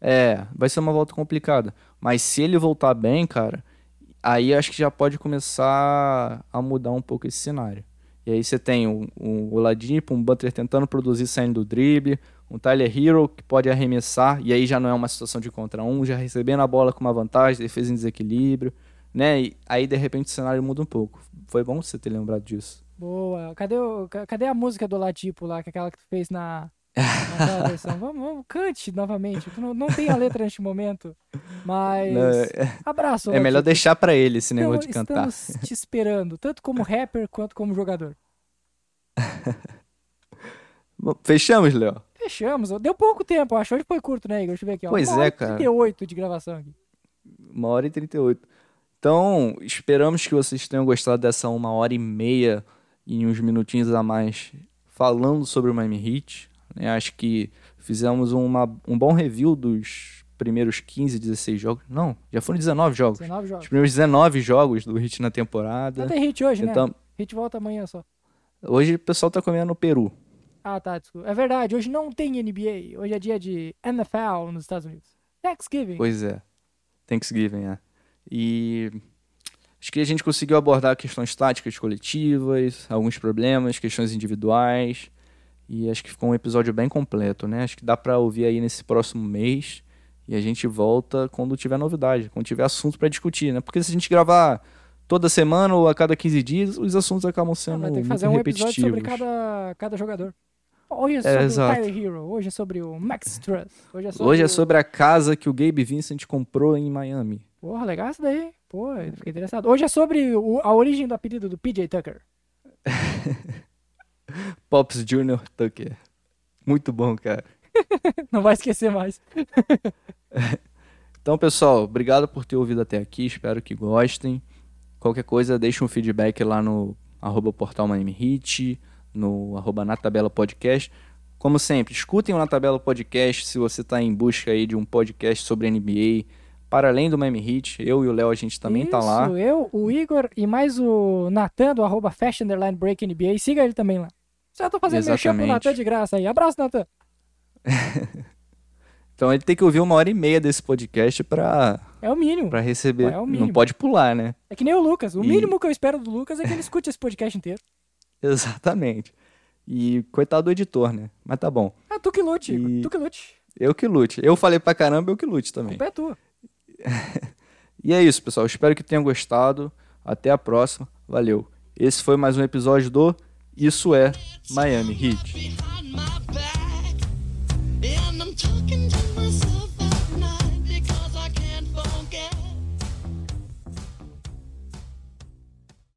É, vai ser uma volta complicada. Mas se ele voltar bem, cara, aí acho que já pode começar a mudar um pouco esse cenário. E aí você tem um, um Oladipo, um Butler tentando produzir saindo do drible, um Tyler Hero que pode arremessar, e aí já não é uma situação de contra um, já recebendo a bola com uma vantagem, defesa em desequilíbrio, né? E aí de repente o cenário muda um pouco. Foi bom você ter lembrado disso. Boa. Cadê, o, ca- cadê a música do Oladipo lá, que é aquela que tu fez na. naquela (laughs) versão? Vamos, vamos, cante novamente. Tu Não, não tem a letra neste momento. Mas. Não, é- Abraço, É melhor deixar pra ele esse negócio de cantar. Estamos te esperando, tanto como rapper quanto como jogador. (laughs) Bom, Fechamos, Léo? Fechamos. Deu pouco tempo, acho. Hoje foi curto, né, Igor? Deixa eu ver aqui. Ó. Pois Uma hora é, e cara. 38 de gravação aqui. Uma hora e 38. Então, esperamos que vocês tenham gostado dessa uma hora e meia e uns minutinhos a mais falando sobre o Miami Heat. né? Acho que fizemos uma, um bom review dos primeiros 15, 16 jogos. Não, já foram 19 jogos. 19 Os jogos. primeiros 19 jogos do Heat na temporada. Não tem hit hoje, Então, né? Hit volta amanhã só. hoje o pessoal tá comendo no Peru. Ah, tá, desculpa. É verdade, hoje não tem NBA. Hoje é dia de NFL nos Estados Unidos. Thanksgiving. Pois é. Thanksgiving, é. E acho que a gente conseguiu abordar questões táticas coletivas, alguns problemas, questões individuais. E acho que ficou um episódio bem completo, né? Acho que dá pra ouvir aí nesse próximo mês. E a gente volta quando tiver novidade, quando tiver assunto pra discutir, né? Porque se a gente gravar toda semana ou a cada 15 dias, os assuntos acabam Ah, sendo vai ter que fazer um episódio repetitivos. sobre cada, cada jogador. Hoje é É, sobre o exato. Tyler Hero, hoje é sobre o Max Truss. Hoje é sobre, Hoje é o- sobre a casa que o Gabe Vincent comprou em Miami. Porra, legal isso daí. Pô, eu fiquei interessado. Hoje é sobre o- a origem do apelido do PJ Tucker. (laughs) Pops Jr. Tucker. Muito bom, cara. (laughs) Não vai esquecer mais. (laughs) Então, pessoal, obrigado por ter ouvido até aqui. Espero que gostem. Qualquer coisa, deixa um feedback lá no arroba portal no arroba na tabela podcast. Como sempre, escutem o Na Tabela Podcast se você está em busca aí de um podcast sobre NBA. Para além do Miami Heat, eu e o Léo, a gente também tá lá. Isso, eu, o Igor e mais o Natan do arroba Underline Break NBA. Siga ele também lá. Já tô fazendo mexer pro Exatamente. Natan de graça aí. Abraço, Natan. (laughs) Então ele tem que ouvir uma hora e meia desse podcast para É o mínimo. pra receber. É o Não mínimo. pode pular, né? É que nem o Lucas. O E- mínimo que eu espero do Lucas é que ele escute esse podcast inteiro. (laughs) Exatamente. E coitado do editor, né? Mas tá bom. Ah, tu que lute, Igor. E- Tu que lute. Eu que lute. Eu falei pra caramba, eu que lute A também. culpa é tua. (laughs) E é isso, pessoal. Espero que tenham gostado. Até a próxima. Valeu. Esse foi mais um episódio do Isso é Miami Heat.